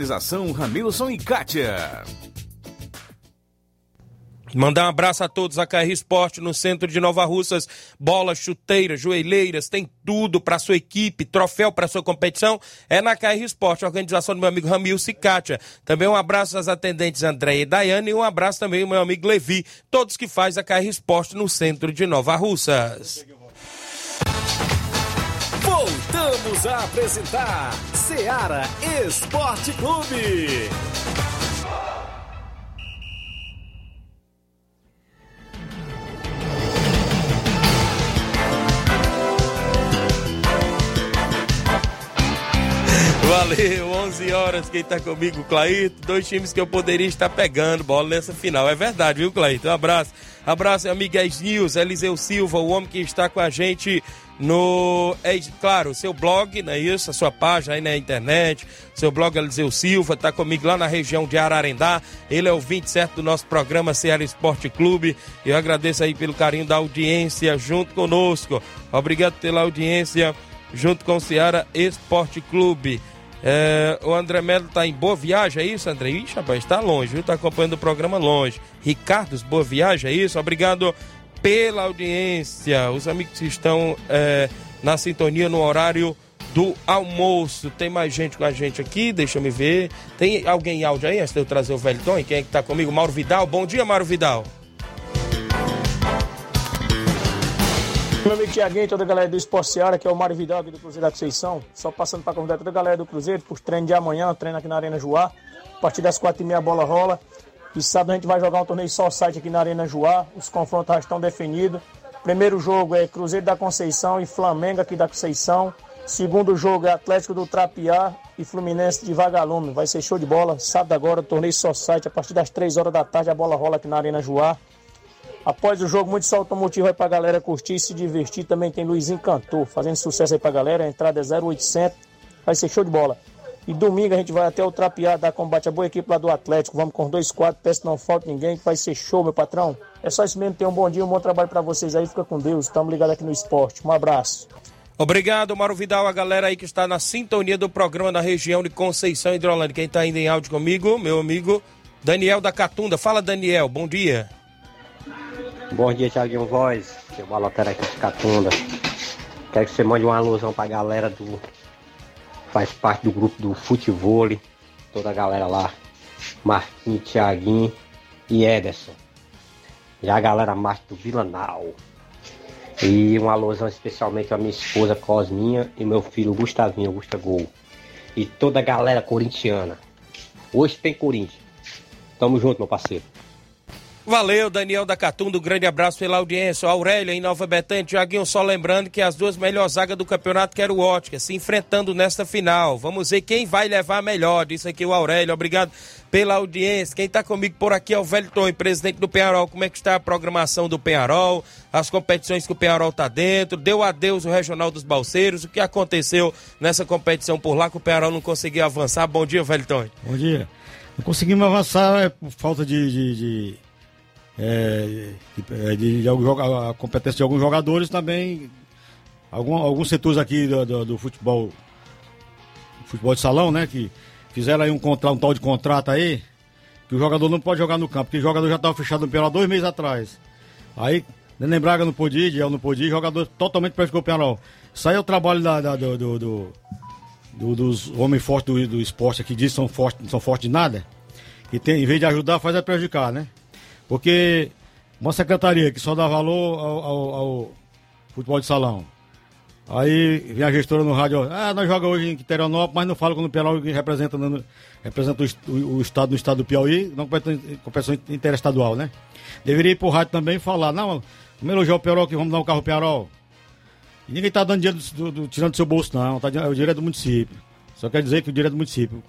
organização Ramilson e Kátia. Mandar um abraço a todos a KR Esporte no centro de Nova Russas. Bolas, chuteiras, joelheiras, tem tudo para sua equipe, troféu para sua competição. É na KR Esporte, organização do meu amigo Ramil Cicatia. Também um abraço às atendentes André e Daiane e um abraço também ao meu amigo Levi, todos que faz a KR Esporte no centro de Nova Russas. Voltamos a apresentar Seara Esporte Clube. Valeu, 11 horas, quem tá comigo, Claito. Dois times que eu poderia estar pegando bola nessa final. É verdade, viu, Claito? Um abraço. Abraço, amigo News, Eliseu Silva, o homem que está com a gente no. É, claro, seu blog, não é isso? A sua página aí na internet. Seu blog Eliseu Silva, tá comigo lá na região de Ararendá. Ele é o 27 do nosso programa Ceará Esporte Clube. Eu agradeço aí pelo carinho da audiência junto conosco. Obrigado pela audiência junto com o Ceará Esporte Clube. É, o André Melo tá em Boa Viagem, é isso, André? Ixi, rapaz, está longe, viu? Tá acompanhando o programa longe. Ricardo, Boa Viagem, é isso? Obrigado pela audiência. Os amigos que estão é, na sintonia no horário do almoço. Tem mais gente com a gente aqui, deixa eu me ver. Tem alguém em áudio aí, antes de eu trazer o velho Tom? Quem é que tá comigo? Mauro Vidal. Bom dia, Mauro Vidal. Meu amigo Tiaguinho, toda a galera do Esporte Seara, que é o Mário Vidal aqui do Cruzeiro da Conceição. Só passando para convidar toda a galera do Cruzeiro para os treinos de amanhã, treino aqui na Arena Joá. A partir das quatro e meia a bola rola. E sábado a gente vai jogar um torneio só site aqui na Arena Joá. Os confrontos já estão definidos. Primeiro jogo é Cruzeiro da Conceição e Flamengo aqui da Conceição. Segundo jogo é Atlético do Trapiá e Fluminense de Vagalume. Vai ser show de bola. Sábado agora, torneio só site. A partir das três horas da tarde a bola rola aqui na Arena Joá. Após o jogo, muito só automotivo aí pra galera curtir e se divertir. Também tem Luizinho Cantor, fazendo sucesso aí pra galera. A entrada é 0800. Vai ser show de bola. E domingo a gente vai até o Trapiá dar combate a boa equipe lá do Atlético. Vamos com dois quadros, peço que não falte ninguém, que vai ser show, meu patrão. É só isso mesmo, tenham um bom dia, um bom trabalho para vocês aí. Fica com Deus. Estamos ligados aqui no esporte. Um abraço. Obrigado, Mauro Vidal, a galera aí que está na sintonia do programa da região de Conceição Hidrolândia. Quem está ainda em áudio comigo, meu amigo Daniel da Catunda. Fala, Daniel, bom dia. Bom dia, Thiaguinho Voz. Seu balotera aqui de Catunda. Quero que você mande uma alusão pra galera do. Faz parte do grupo do futebol. Toda a galera lá. Marquinhos, Thiaguinho e Ederson. Já a galera mais do Vilanal. E uma alusão especialmente à minha esposa Cosminha e meu filho Gustavinho, Gusta Gol. E toda a galera corintiana. Hoje tem Corinthians. Tamo junto, meu parceiro. Valeu, Daniel da Catunda, um grande abraço pela audiência. O Aurélio em Nova Betânia, Tiaguinho, só lembrando que as duas melhores zagas do campeonato o Ótica, se enfrentando nesta final. Vamos ver quem vai levar melhor, disse aqui o Aurélio, obrigado pela audiência. Quem está comigo por aqui é o Velho Tom, presidente do Penharol. Como é que está a programação do Penharol, as competições que o Penharol está dentro, deu adeus o Regional dos Balseiros, o que aconteceu nessa competição por lá que o Penharol não conseguiu avançar. Bom dia, Velho Tom. Bom dia. Não conseguimos avançar é, por falta de, de, de é, de, de, a competência de alguns jogadores também. Algum, alguns setores aqui do, do, do, futebol futebol de salão, né? Que fizeram aí um, contra, um tal de contrato aí, que o jogador não pode jogar no campo, porque o jogador já estava fechado no Penal dois meses atrás. Aí, Neném Braga não podia, Diel não podia, jogador totalmente prejudicou o Penal. Aí é o trabalho da, da do, do, do, dos homens fortes do, do esporte dizem que são fortes, não são fortes de nada. E tem, em vez de ajudar, faz é prejudicar, né? Porque uma secretaria que só dá valor ao, ao, ao futebol de salão. Aí vem a gestora no rádio, ah, nós jogamos hoje em Quiterianópolis, mas não fala quando o Piauí representa, representa o, o, o, estado no estado do Piauí, não competição interestadual, né? Deveria ir pro rádio também e falar, não, vamos elogiar o Piarol que vamos dar um carro Piarol. E ninguém tá dando dinheiro do, do, tirando do seu bolso, não, tá, é o dinheiro é do município. Só quer dizer que o dinheiro é do município.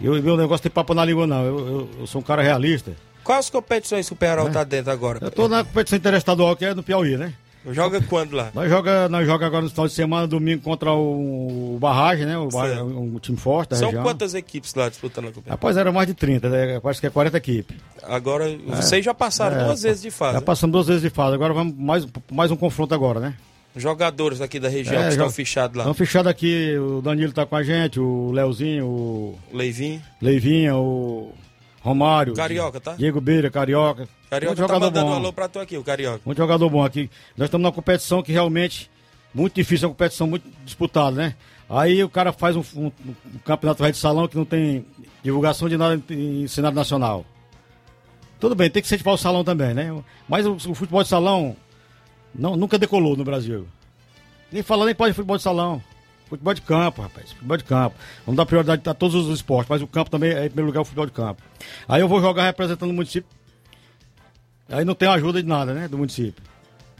Eu, meu negócio tem papo na língua, não. Eu, eu, eu sou um cara realista. Quais competições que o Penharol está é. dentro agora? Eu estou na competição interestadual que é no Piauí, né? Joga quando lá? Nós joga, nós joga agora no final de semana, domingo, contra o, o Barragem, né? O Barragem, um, time forte da São região. quantas equipes lá disputando a competição? Rapaz, era mais de 30, né? acho que é 40 equipes. Agora, vocês já passaram é, duas vezes de fase. Já passamos duas vezes de fase, agora vamos mais, mais um confronto agora, né? Jogadores aqui da região é, que estão fichados lá. Estão fechados aqui, o Danilo está com a gente, o Leozinho, o... Leivinho. Leivinho, o Romário. Carioca, tá? Diego Beira, Carioca. Carioca Muito tá jogador mandando bom. um alô pra tu aqui, o Carioca. Muito jogador bom aqui. Nós estamos numa competição que realmente muito difícil, é uma competição muito disputada, né? Aí o cara faz um, um- um campeonato de salão que não tem divulgação de nada em cenário nacional. Tudo bem, tem que incentivar o salão também, né? Mas o, o futebol de salão não, nunca decolou no Brasil. Nem fala nem pode de futebol de salão. Futebol de campo, rapaz. Futebol de campo. Vamos dar prioridade a todos os esportes, mas o campo também é, em primeiro lugar, o futebol de campo. Aí eu vou jogar representando o município. Aí não tem ajuda de nada, né? Do município.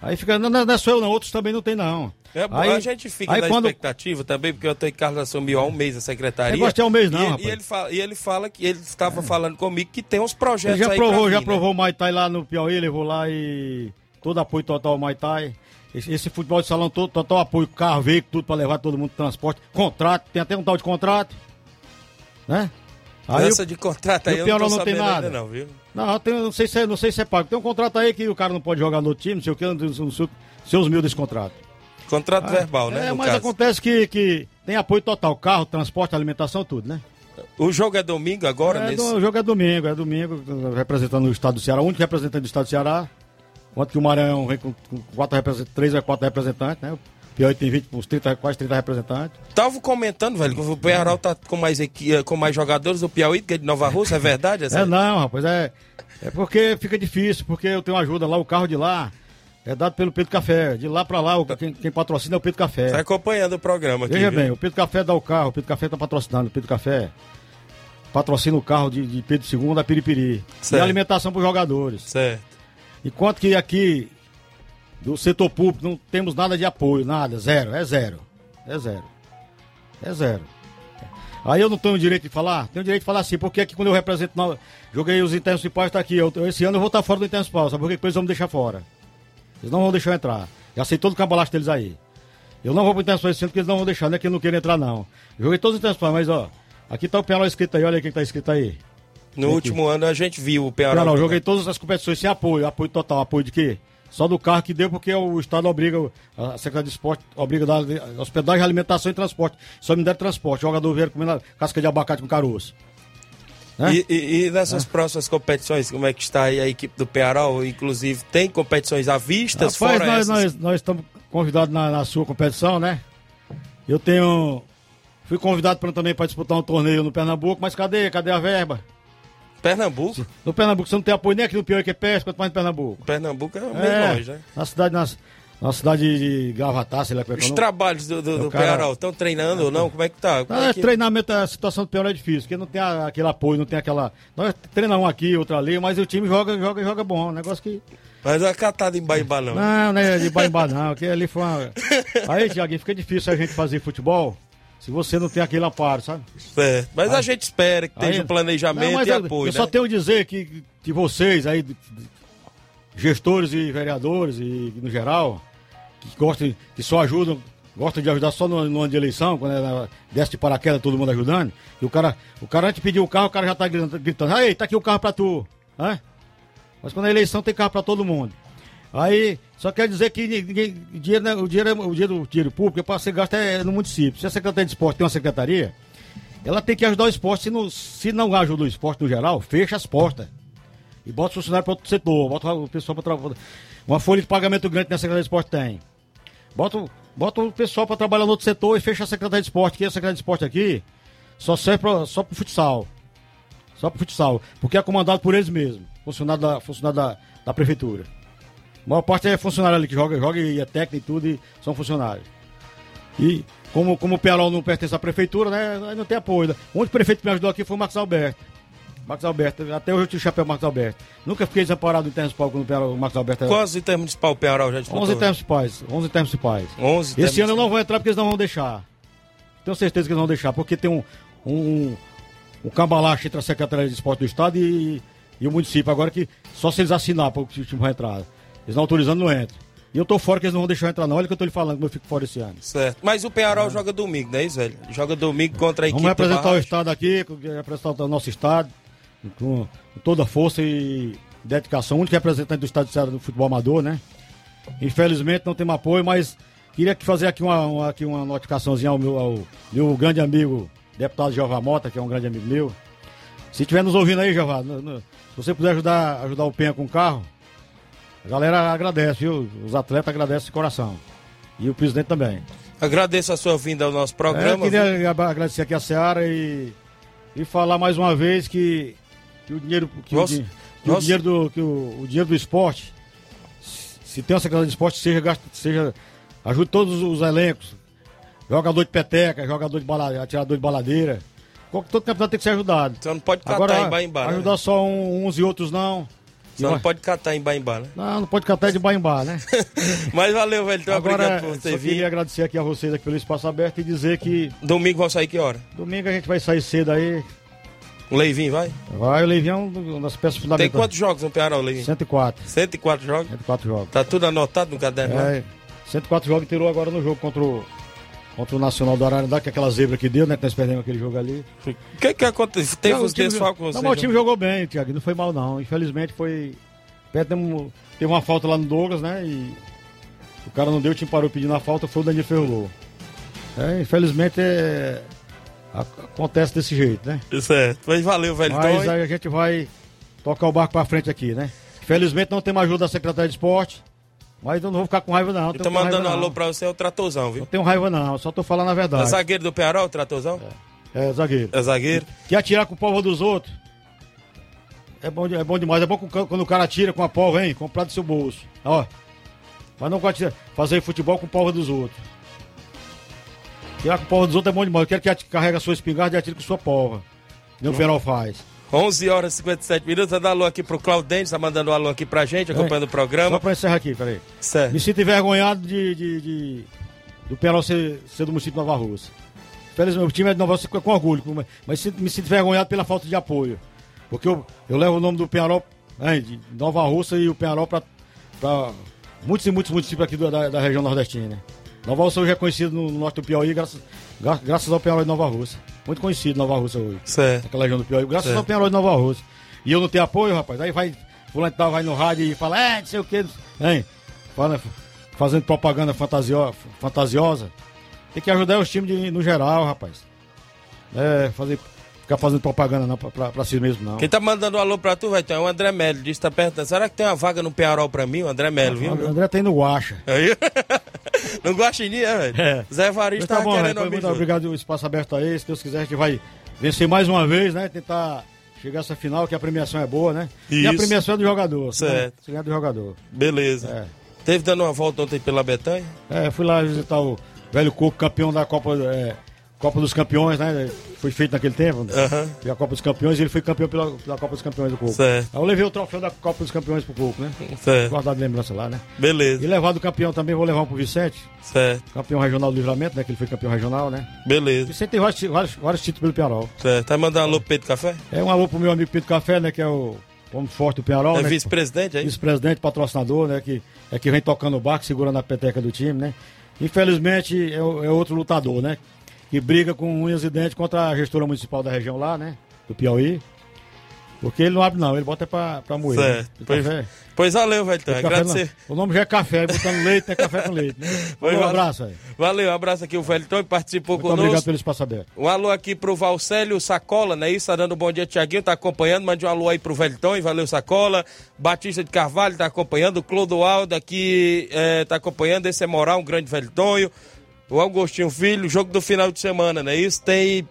Aí fica, não, não é só eu não, outros também não tem não. É, bom, aí, a gente fica aí na quando, expectativa também, porque eu tenho Carlos assumiu há um mês a secretaria. Eu gosto de há um mês, não, e, ele- rapaz. e ele fala, e ele fala que ele estava falando comigo que tem uns projetos Ele já aí provou, já vir, né? provou o Maitai lá no Piauí, levou lá e todo apoio total ao Maitai. Esse, esse futebol de salão todo, total apoio, carro, veículo, tudo pra levar todo mundo transporte. Contrato, tem até um tal de contrato. Né? Essa o- de contrato aí eu o Piauí não não tem nada. ainda não, viu? Não, tem, não, sei se é, não sei se é pago. Tem um contrato aí que o cara não pode jogar no time, não sei o que, não, não sei, seus mil desse contrato. Contrato Ah, verbal, né? É, mas caso. acontece que, que tem apoio total, carro, transporte, alimentação, tudo, né? O jogo é domingo agora? É, nesse... o jogo é domingo, é domingo, representando o estado do Ceará, o único representante do estado do Ceará. Enquanto que o Maranhão vem com, com quatro representantes, três ou quatro representantes, né? O Piauí tem 20, uns 30, quase 30 representantes. Tava comentando, velho, que o Penharol tá com mais, equi- eh, com mais jogadores do Piauí do que de Nova Rússia, é verdade? Essa... É não, rapaz, é, é porque fica difícil, porque eu tenho ajuda lá, o carro de lá é dado pelo Pedro Café. De lá pra lá, o- quem, quem patrocina é o Pedro Café. Tá acompanhando o programa aqui. Veja viu? bem, o Pedro Café dá o carro, o Pedro Café tá patrocinando, o Pedro Café patrocina o carro de, de Pedro II da Piripiri. Certo. E alimentação para os jogadores. Certo. Enquanto que aqui, do setor público, não temos nada de apoio, nada, zero, é zero. É zero. É zero. Aí eu não tenho direito de falar? Tenho direito de falar sim, porque aqui quando eu represento, na- joguei os internos principais, tá aqui. Eu- esse ano eu vou estar fora do interno principal, sabe por quê? Porque eles vão me deixar fora. Eles não vão deixar eu entrar. Já sei todo o cambalacho deles aí. Eu não vou pro interno esse ano porque eles não vão deixar, não é que eu não quero entrar não. Joguei todos os internos mas ó, aqui tá o penal escrito aí, olha aí quem tá escrito aí. No Aqui. último ano a gente viu o Não, Penharol. não, jogando. joguei todas as competições sem apoio, apoio total, apoio de quê? Só do carro que deu, porque o Estado obriga, a Secretaria de Esporte obriga a dar hospedagem, alimentação e transporte. Só me deram transporte, jogador veio comendo casca de abacate com caroço. Né? E, e- e nessas próximas competições, como é que está aí a equipe do Penharol? Inclusive, tem competições à vista, Rapaz, fora nós, nós, nós estamos convidados na, na sua competição, né? Eu tenho. Fui convidado pra, também para disputar um torneio no Pernambuco, mas cadê? Cadê a verba? Pernambuco? No Pernambuco você não tem apoio nem aqui no Piauí que é perto, quanto mais no Pernambuco. Pernambuco é meio É, longe, né? na cidade, na, na cidade de Gravatar, sei lá como é que é Os trabalhos do, do, O do cara- estão treinando ou não? Como é que tá? Como Ah, é que- Treinamento, a situação do Piauí é difícil, porque não tem a- aquele apoio, não tem aquela. Nós treinamos um aqui, outro ali, mas o time joga, joga, joga bom. Um negócio que. Mas não é catado em Baibá, não. Não, não é de baimbá, não. Que ali foi uma. Aí, Tiaguinho, fica difícil a gente fazer futebol se você não tem aquele amparo, sabe? Certo. Mas a Aí- gente espera que tenha um planejamento Não, e apoio, Eu né? só tenho a dizer que, que vocês aí, gestores e vereadores e no geral, que gostam, que só ajudam, gostam de ajudar só no, no ano de eleição, quando é desce de paraquedas, todo mundo ajudando, e o cara, o cara antes de pedir o carro, o cara já tá gritando, gritando aí, tá aqui o carro pra tu, né? Mas quando é eleição tem carro pra todo mundo. Aí, só quer dizer que ninguém, dinheiro, né, o, dinheiro, é- o dinheiro, o dinheiro público é para ser gasto é no município. Se a Secretaria de Esporte tem uma secretaria, ela tem que ajudar o esporte. Se não, se não ajuda o esporte no geral, fecha as portas. E bota os funcionários para outro setor, bota o pessoal para trabalhar. Uma folha de pagamento grande que a Secretaria de Esporte tem. Bota, o- bota o pessoal para trabalhar no outro setor e fecha a Secretaria de Esporte, que a Secretaria de Esporte aqui só serve pra, só para futsal. Só para futsal. Porque é comandado por eles mesmos, funcionário da, funcionário da, da prefeitura. A maior parte é funcionário ali que joga, joga e é técnico e tudo, e são funcionários. E como, como o Pearol não pertence à prefeitura, né? aí Não tem apoio. né? O único prefeito que me ajudou aqui foi o Marcos Alberto. Marcos Alberto, até hoje eu tiro o chapéu Marcos Alberto. Nunca fiquei desamparado em termos quando o Pearol- Marcos Alberto era. Quantos pau o Penharol já disputou? 11 termos principais. 11 termos principais. 11 Esse termos- ano eu não vou entrar porque eles não vão deixar. Tenho certeza que eles não vão deixar, porque tem um, um, um cambalache entre a Secretaria de Esporte do Estado e, e o município. Agora que só se eles assinar para o time vai entrar. Eles não autorizando, não entra. E eu tô fora que eles não vão deixar eu entrar, não. Olha o que eu tô lhe falando, como eu fico fora esse ano. Certo. Mas o Penharol joga domingo, não é isso, velho? Joga domingo contra a equipe Vamos representar do o. Estado aqui, representar o nosso Estado, com, toda a força e dedicação. O único representante do Estado de Ceará do futebol amador, né? Infelizmente não temos apoio, mas queria que fazer aqui uma, uma- aqui uma notificaçãozinha ao meu, ao meu grande amigo, deputado Jeová Mota, que é um grande amigo meu. Se estiver nos ouvindo aí, no- se você puder ajudar, ajudar o Penha com o carro, a galera agradece, viu? Os atletas agradecem de coração. E o presidente também. Agradeço a sua vinda ao nosso É, eu programa. queria agradecer aqui a Seara e, e falar mais uma vez que, que o dinheiro, que, Nossa, o, di- que o dinheiro do, que o, o dinheiro do esporte, se tem uma secretaria de esporte, seja, gasto- seja ajude todos os elencos, jogador de peteca, jogador de bala, atirador de baladeira. Todo campeonato tem que ser ajudado. Você não pode catar Agora, em Baimbá, né? ajudar só um- uns e outros não. Você não pode catar em Baimbá, né? Não, não pode catar de bar, né? Mas valeu, velho. Então, Agora, obrigado por só ter queria agradecer aqui a vocês aqui pelo espaço aberto e dizer que Domingo vão sair que hora? domingo a gente vai sair cedo aí. O Leivinho vai? Vai, o Leivinho é um- uma das peças Tem fundamentais. quantos jogos no Pearol, Leivinho? 104. 104 jogos? 104 jogos. Tá tudo anotado no caderno? né? É, 104 jogos inteirou agora no jogo contra o, contra o Nacional do Ararendá, que é aquela zebra que deu, né? Que nós perdemos aquele jogo ali. O que que aconteceu? Teve Não, os com Não, você? mas o time jogou bem, Thiago, não foi mal não. Infelizmente foi. Perdemos, teve uma falta lá no Douglas, né? E o cara não deu, o time parou pedindo a falta, foi o Danilo Ferrolô. É, infelizmente é, acontece desse jeito, né? Certo. Mas valeu, velho. Mas Então, aí a gente vai tocar o barco pra frente aqui, né? Infelizmente não temos ajuda da Secretaria de Esporte, mas eu não vou ficar com raiva não. eu tô mandando um não. alô pra você, é o Tratorzão, viu? Não tenho raiva não, só tô falando a É verdade. zagueiro do Pearol, o Tratorzão? É, zagueiro. É zagueiro. Quer atirar com o povo dos outros? É bom, é bom demais. É bom quando o cara atira com a pólvora, hein? Comprar do seu bolso. Ó. Mas não pode fazer futebol com pólvora dos outros. Tirar com pólvora dos outros é bom demais. Eu quero que carregue a sua espingarda e atire com sua pólvora. Nem o Perol faz. 11 horas e 57 minutos. Dar alô aqui pro Claudente, tá mandando um alô aqui pra gente, acompanhando o Só programa. pra encerrar aqui, peraí. Certo. Me sinto envergonhado de, de, de- do Perol ser, ser do município de Nova Rússia. Felizmente, o time é de Nova Rússia com orgulho, com- mas sinto- me sinto envergonhado pela falta de apoio. Porque eu, eu levo o nome do hein, de Nova Rússia e o Penharol para muitos e muitos municípios aqui da, da região nordestina. Nova Rússia hoje é conhecido no, no norte do Piauí, graças, gra- graças ao Penharol de Nova Rússia. Muito conhecido Nova Rússia hoje. Certo. Aquela região do Piauí, graças Certo. ao Penharol de Nova Rússia. E eu não tenho apoio, rapaz. Aí vai, fulano tal vai no rádio e fala, é, não sei o que, hein? Fala, fazendo propaganda fantasio, fantasiosa. Tem que ajudar os times de- no geral, rapaz. É, fazer, ficar fazendo propaganda não, pra, pra, pra si mesmo, não. Quem tá mandando um alô pra tu, vai ter é o André Melo. Disse, tá perguntando, será que tem uma vaga no Pearol pra mim? O André Melo, viu? O André tem no Guacha. Aí. Não gosta de mim, é, velho? É. Zé Evaristo Então tá bom, querendo ouvir muito obrigado, o espaço aberto aí. Se Deus quiser, a gente vai vencer mais uma vez, né? Tentar chegar essa final, que a premiação é boa, né? E a Isso. premiação é do jogador. Certo. Se ganhar do jogador. Beleza. Teve dando uma volta ontem pela Betanha? É, fui lá visitar o velho Coco, campeão da Copa, é, Copa dos Campeões, né? Foi feito naquele tempo. né? Aham. E a Copa dos Campeões, ele foi campeão pela, pela Copa dos Campeões do Coco. Certo. Aí eu levei o troféu da Copa dos Campeões pro Coco, né? Certo. Guardado de lembrança lá, né? Beleza. E levar do campeão também, vou levar um pro Vicente. Certo. Campeão regional do livramento, né? Que ele foi campeão regional, né? Beleza. Vicente tem vários, vários, vários títulos pelo Piarol. Certo. Tá mandando um alô pro Pedro Café? É um alô pro meu amigo Pedro Café, né? Que é o homem forte do Piarol. É né? vice-presidente aí? Vice-presidente, patrocinador, né? Que, é que vem tocando o barco, segurando a peteca do time, né? Infelizmente é, é outro lutador, né? Que briga com unhas e dentes contra a gestora municipal da região lá, né? Do Piauí. Porque ele não abre não, ele bota pra, pra moer. Certo. né? Pois, pois valeu, velho. Então. café não- Agradecer. o nome já é café, botando leite, tem café com leite, né? Pois um abraço aí. Valeu, um abraço aqui o Velton que participou Muito obrigado conosco. pelo espaço aberto. Um alô aqui pro Valcélio Sacola, né? Isso, tá dando um bom dia, Tiaguinho, tá acompanhando. Mande um alô aí pro Velton e valeu, Sacola. Batista de Carvalho tá acompanhando. Clodoaldo aqui eh, tá acompanhando. Esse é Moral, um grande Veltonho. O Augustinho Filho, jogo do final de semana, né? Isso tem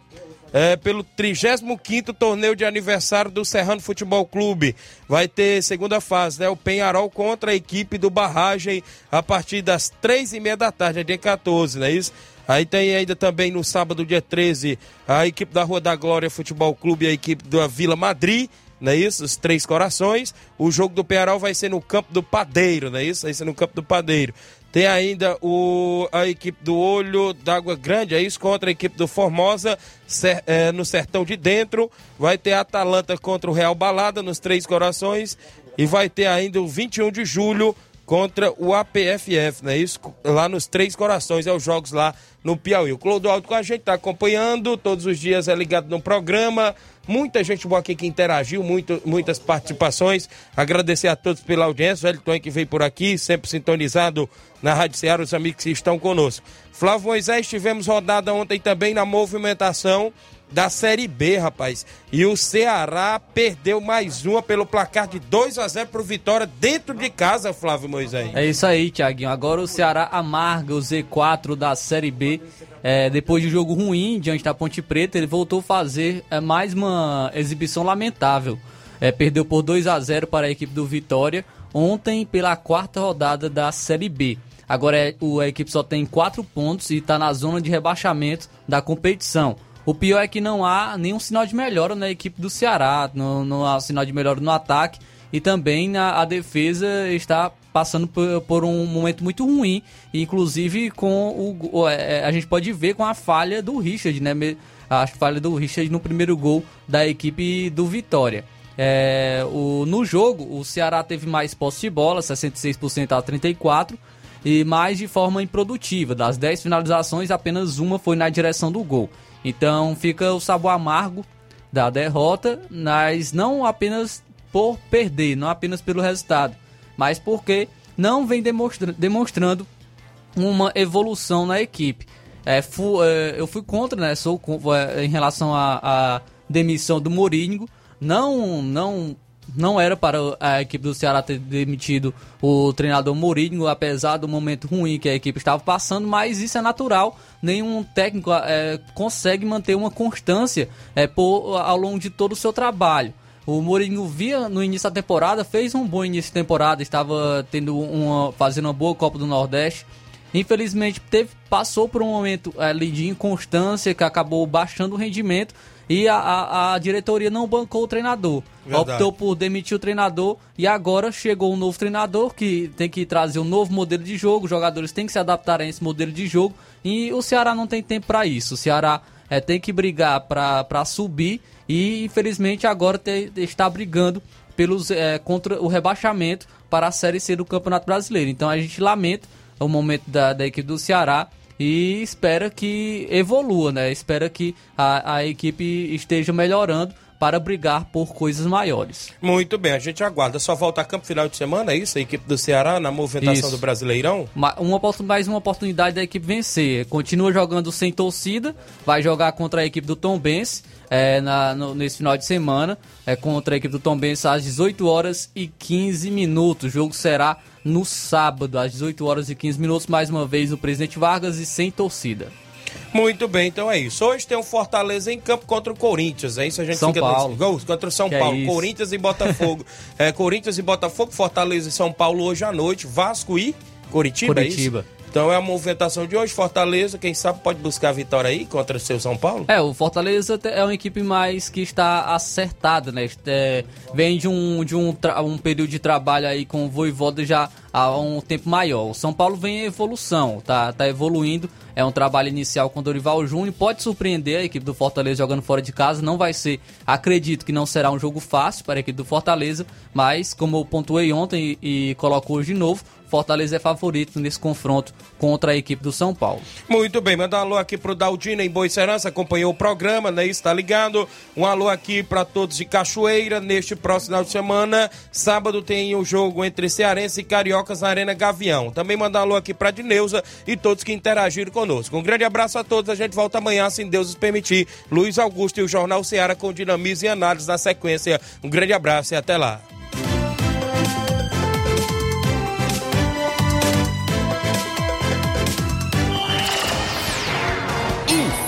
é, pelo 35º torneio de aniversário do Serrano Futebol Clube. Vai ter segunda fase, né? O Penharol contra a equipe do Barragem a partir das três e meia da tarde, é dia 14, não é isso? Aí tem ainda também no sábado, dia 13, a equipe da Rua da Glória Futebol Clube e a equipe da Vila Madrid, não é isso? Os Três Corações. O jogo do Penharol vai ser no campo do Padeiro, não é isso? Vai ser no campo do Padeiro. Tem ainda o, a equipe do Olho d'Água Grande, é isso? Contra a equipe do Formosa, cer- é, no Sertão de Dentro. Vai ter a Atalanta contra o Real Balada, nos Três Corações. E vai ter ainda o 21 de julho contra o APFF, não é isso? Lá nos Três Corações, é os jogos lá no Piauí. O Clodoaldo com a gente tá acompanhando, todos os dias é ligado no programa. Muita gente boa aqui que interagiu, muito, muitas participações. Agradecer a todos pela audiência. O Wellington que veio por aqui, sempre sintonizado na Rádio Ceará, os amigos que estão conosco. Flávio Moisés, tivemos rodada ontem também na movimentação da Série B, rapaz. E o Ceará perdeu mais uma pelo placar de 2 a 0 pro Vitória dentro de casa, Flávio Moisés. É isso aí, Thiaguinho. Agora o Ceará amarga o Z4 da Série B. É, depois de um jogo ruim diante da Ponte Preta, ele voltou a fazer é, mais uma exibição lamentável. É, perdeu por 2 a 0 para a equipe do Vitória ontem pela quarta rodada da Série B. Agora é, a equipe só tem 4 pontos e está na zona de rebaixamento da competição. O pior é que não há nenhum sinal de melhora na equipe do Ceará, não, não há sinal de melhora no ataque e também na, a defesa está passando por, por, um momento muito ruim, inclusive com o é, a gente pode ver com a falha do Richard, né? A falha do Richard no primeiro gol da equipe do Vitória. É, o, no jogo, o Ceará teve mais posse de bola, 66% a 34%, e mais de forma improdutiva. Das 10 finalizações, apenas uma foi na direção do gol. Então fica o sabor amargo da derrota, mas não apenas por perder, não apenas pelo resultado, mas porque não vem demonstra demonstrando uma evolução na equipe. É, fu, é, eu fui contra, né? Sou é, em relação à demissão do Mourinho. Não, não não era para a equipe do Ceará ter demitido o treinador Mourinho, apesar do momento ruim que a equipe estava passando, mas isso é natural. Nenhum técnico é, consegue manter uma constância é, por, ao longo de todo o seu trabalho. O Mourinho via no início da temporada, fez um bom início de temporada, estava tendo uma, fazendo uma boa Copa do Nordeste. Infelizmente teve, passou por um momento de inconstância que acabou baixando o rendimento e a, a, a diretoria não bancou o treinador. Verdade. Optou por demitir o treinador e agora chegou um novo treinador que tem que trazer um novo modelo de jogo. Os jogadores têm que se adaptar a esse modelo de jogo e o Ceará não tem tempo para isso. O Ceará é, tem que brigar para subir e infelizmente agora te, está brigando pelos, é, contra o rebaixamento para a Série C do Campeonato Brasileiro. Então a gente lamenta o momento da, da equipe do Ceará e espera que evolua, né? Espera que a, a equipe esteja melhorando para brigar por coisas maiores. Muito bem, a gente aguarda. Só volta a campo final de semana, é isso? A equipe do Ceará na movimentação isso. do Brasileirão? Uma, mais uma oportunidade da equipe vencer. Continua jogando sem torcida, vai jogar contra a equipe do Tom Benz é, na, no, nesse final de semana, é, contra a equipe do Tom Benz às 18 horas e 15 minutos. O jogo será no sábado, às 18 horas e 15 minutos, mais uma vez o Presidente Vargas e sem torcida. Muito bem, então é isso. Hoje tem um Fortaleza em campo contra o Corinthians, é isso? A gente São fica Paulo. Gols contra o São que é Paulo, é Corinthians e Botafogo. é, Corinthians e Botafogo, Fortaleza e São Paulo hoje à noite, Vasco e Curitiba, Curitiba. É então é a movimentação de hoje. Fortaleza, quem sabe pode buscar a vitória aí contra o seu São Paulo? É, o Fortaleza é uma equipe mais que está acertada, né? É, vem de um, de um, um período de trabalho aí com o Voivoda já há um tempo maior. O São Paulo vem em evolução, tá, tá evoluindo. É um trabalho inicial com o Dorival Júnior. Pode surpreender a equipe do Fortaleza jogando fora de casa. Não vai ser, acredito que não será um jogo fácil para a equipe do Fortaleza. Mas, como eu pontuei ontem e, e coloco hoje de novo, Fortaleza é favorito nesse confronto contra a equipe do São Paulo. Muito bem, manda um alô aqui pro Daldino em Boa Serança, acompanhou o programa, né? Está ligado. Um alô aqui para todos de Cachoeira neste próximo final de semana. Sábado tem o jogo entre Cearense e Cariocas na Arena Gavião. Também manda um alô aqui para Dineuza e todos que interagiram conosco. Um grande abraço a todos. A gente volta amanhã, se Deus nos permitir. Luiz Augusto e o Jornal Ceará com dinamismo e análise na sequência. Um grande abraço e até lá.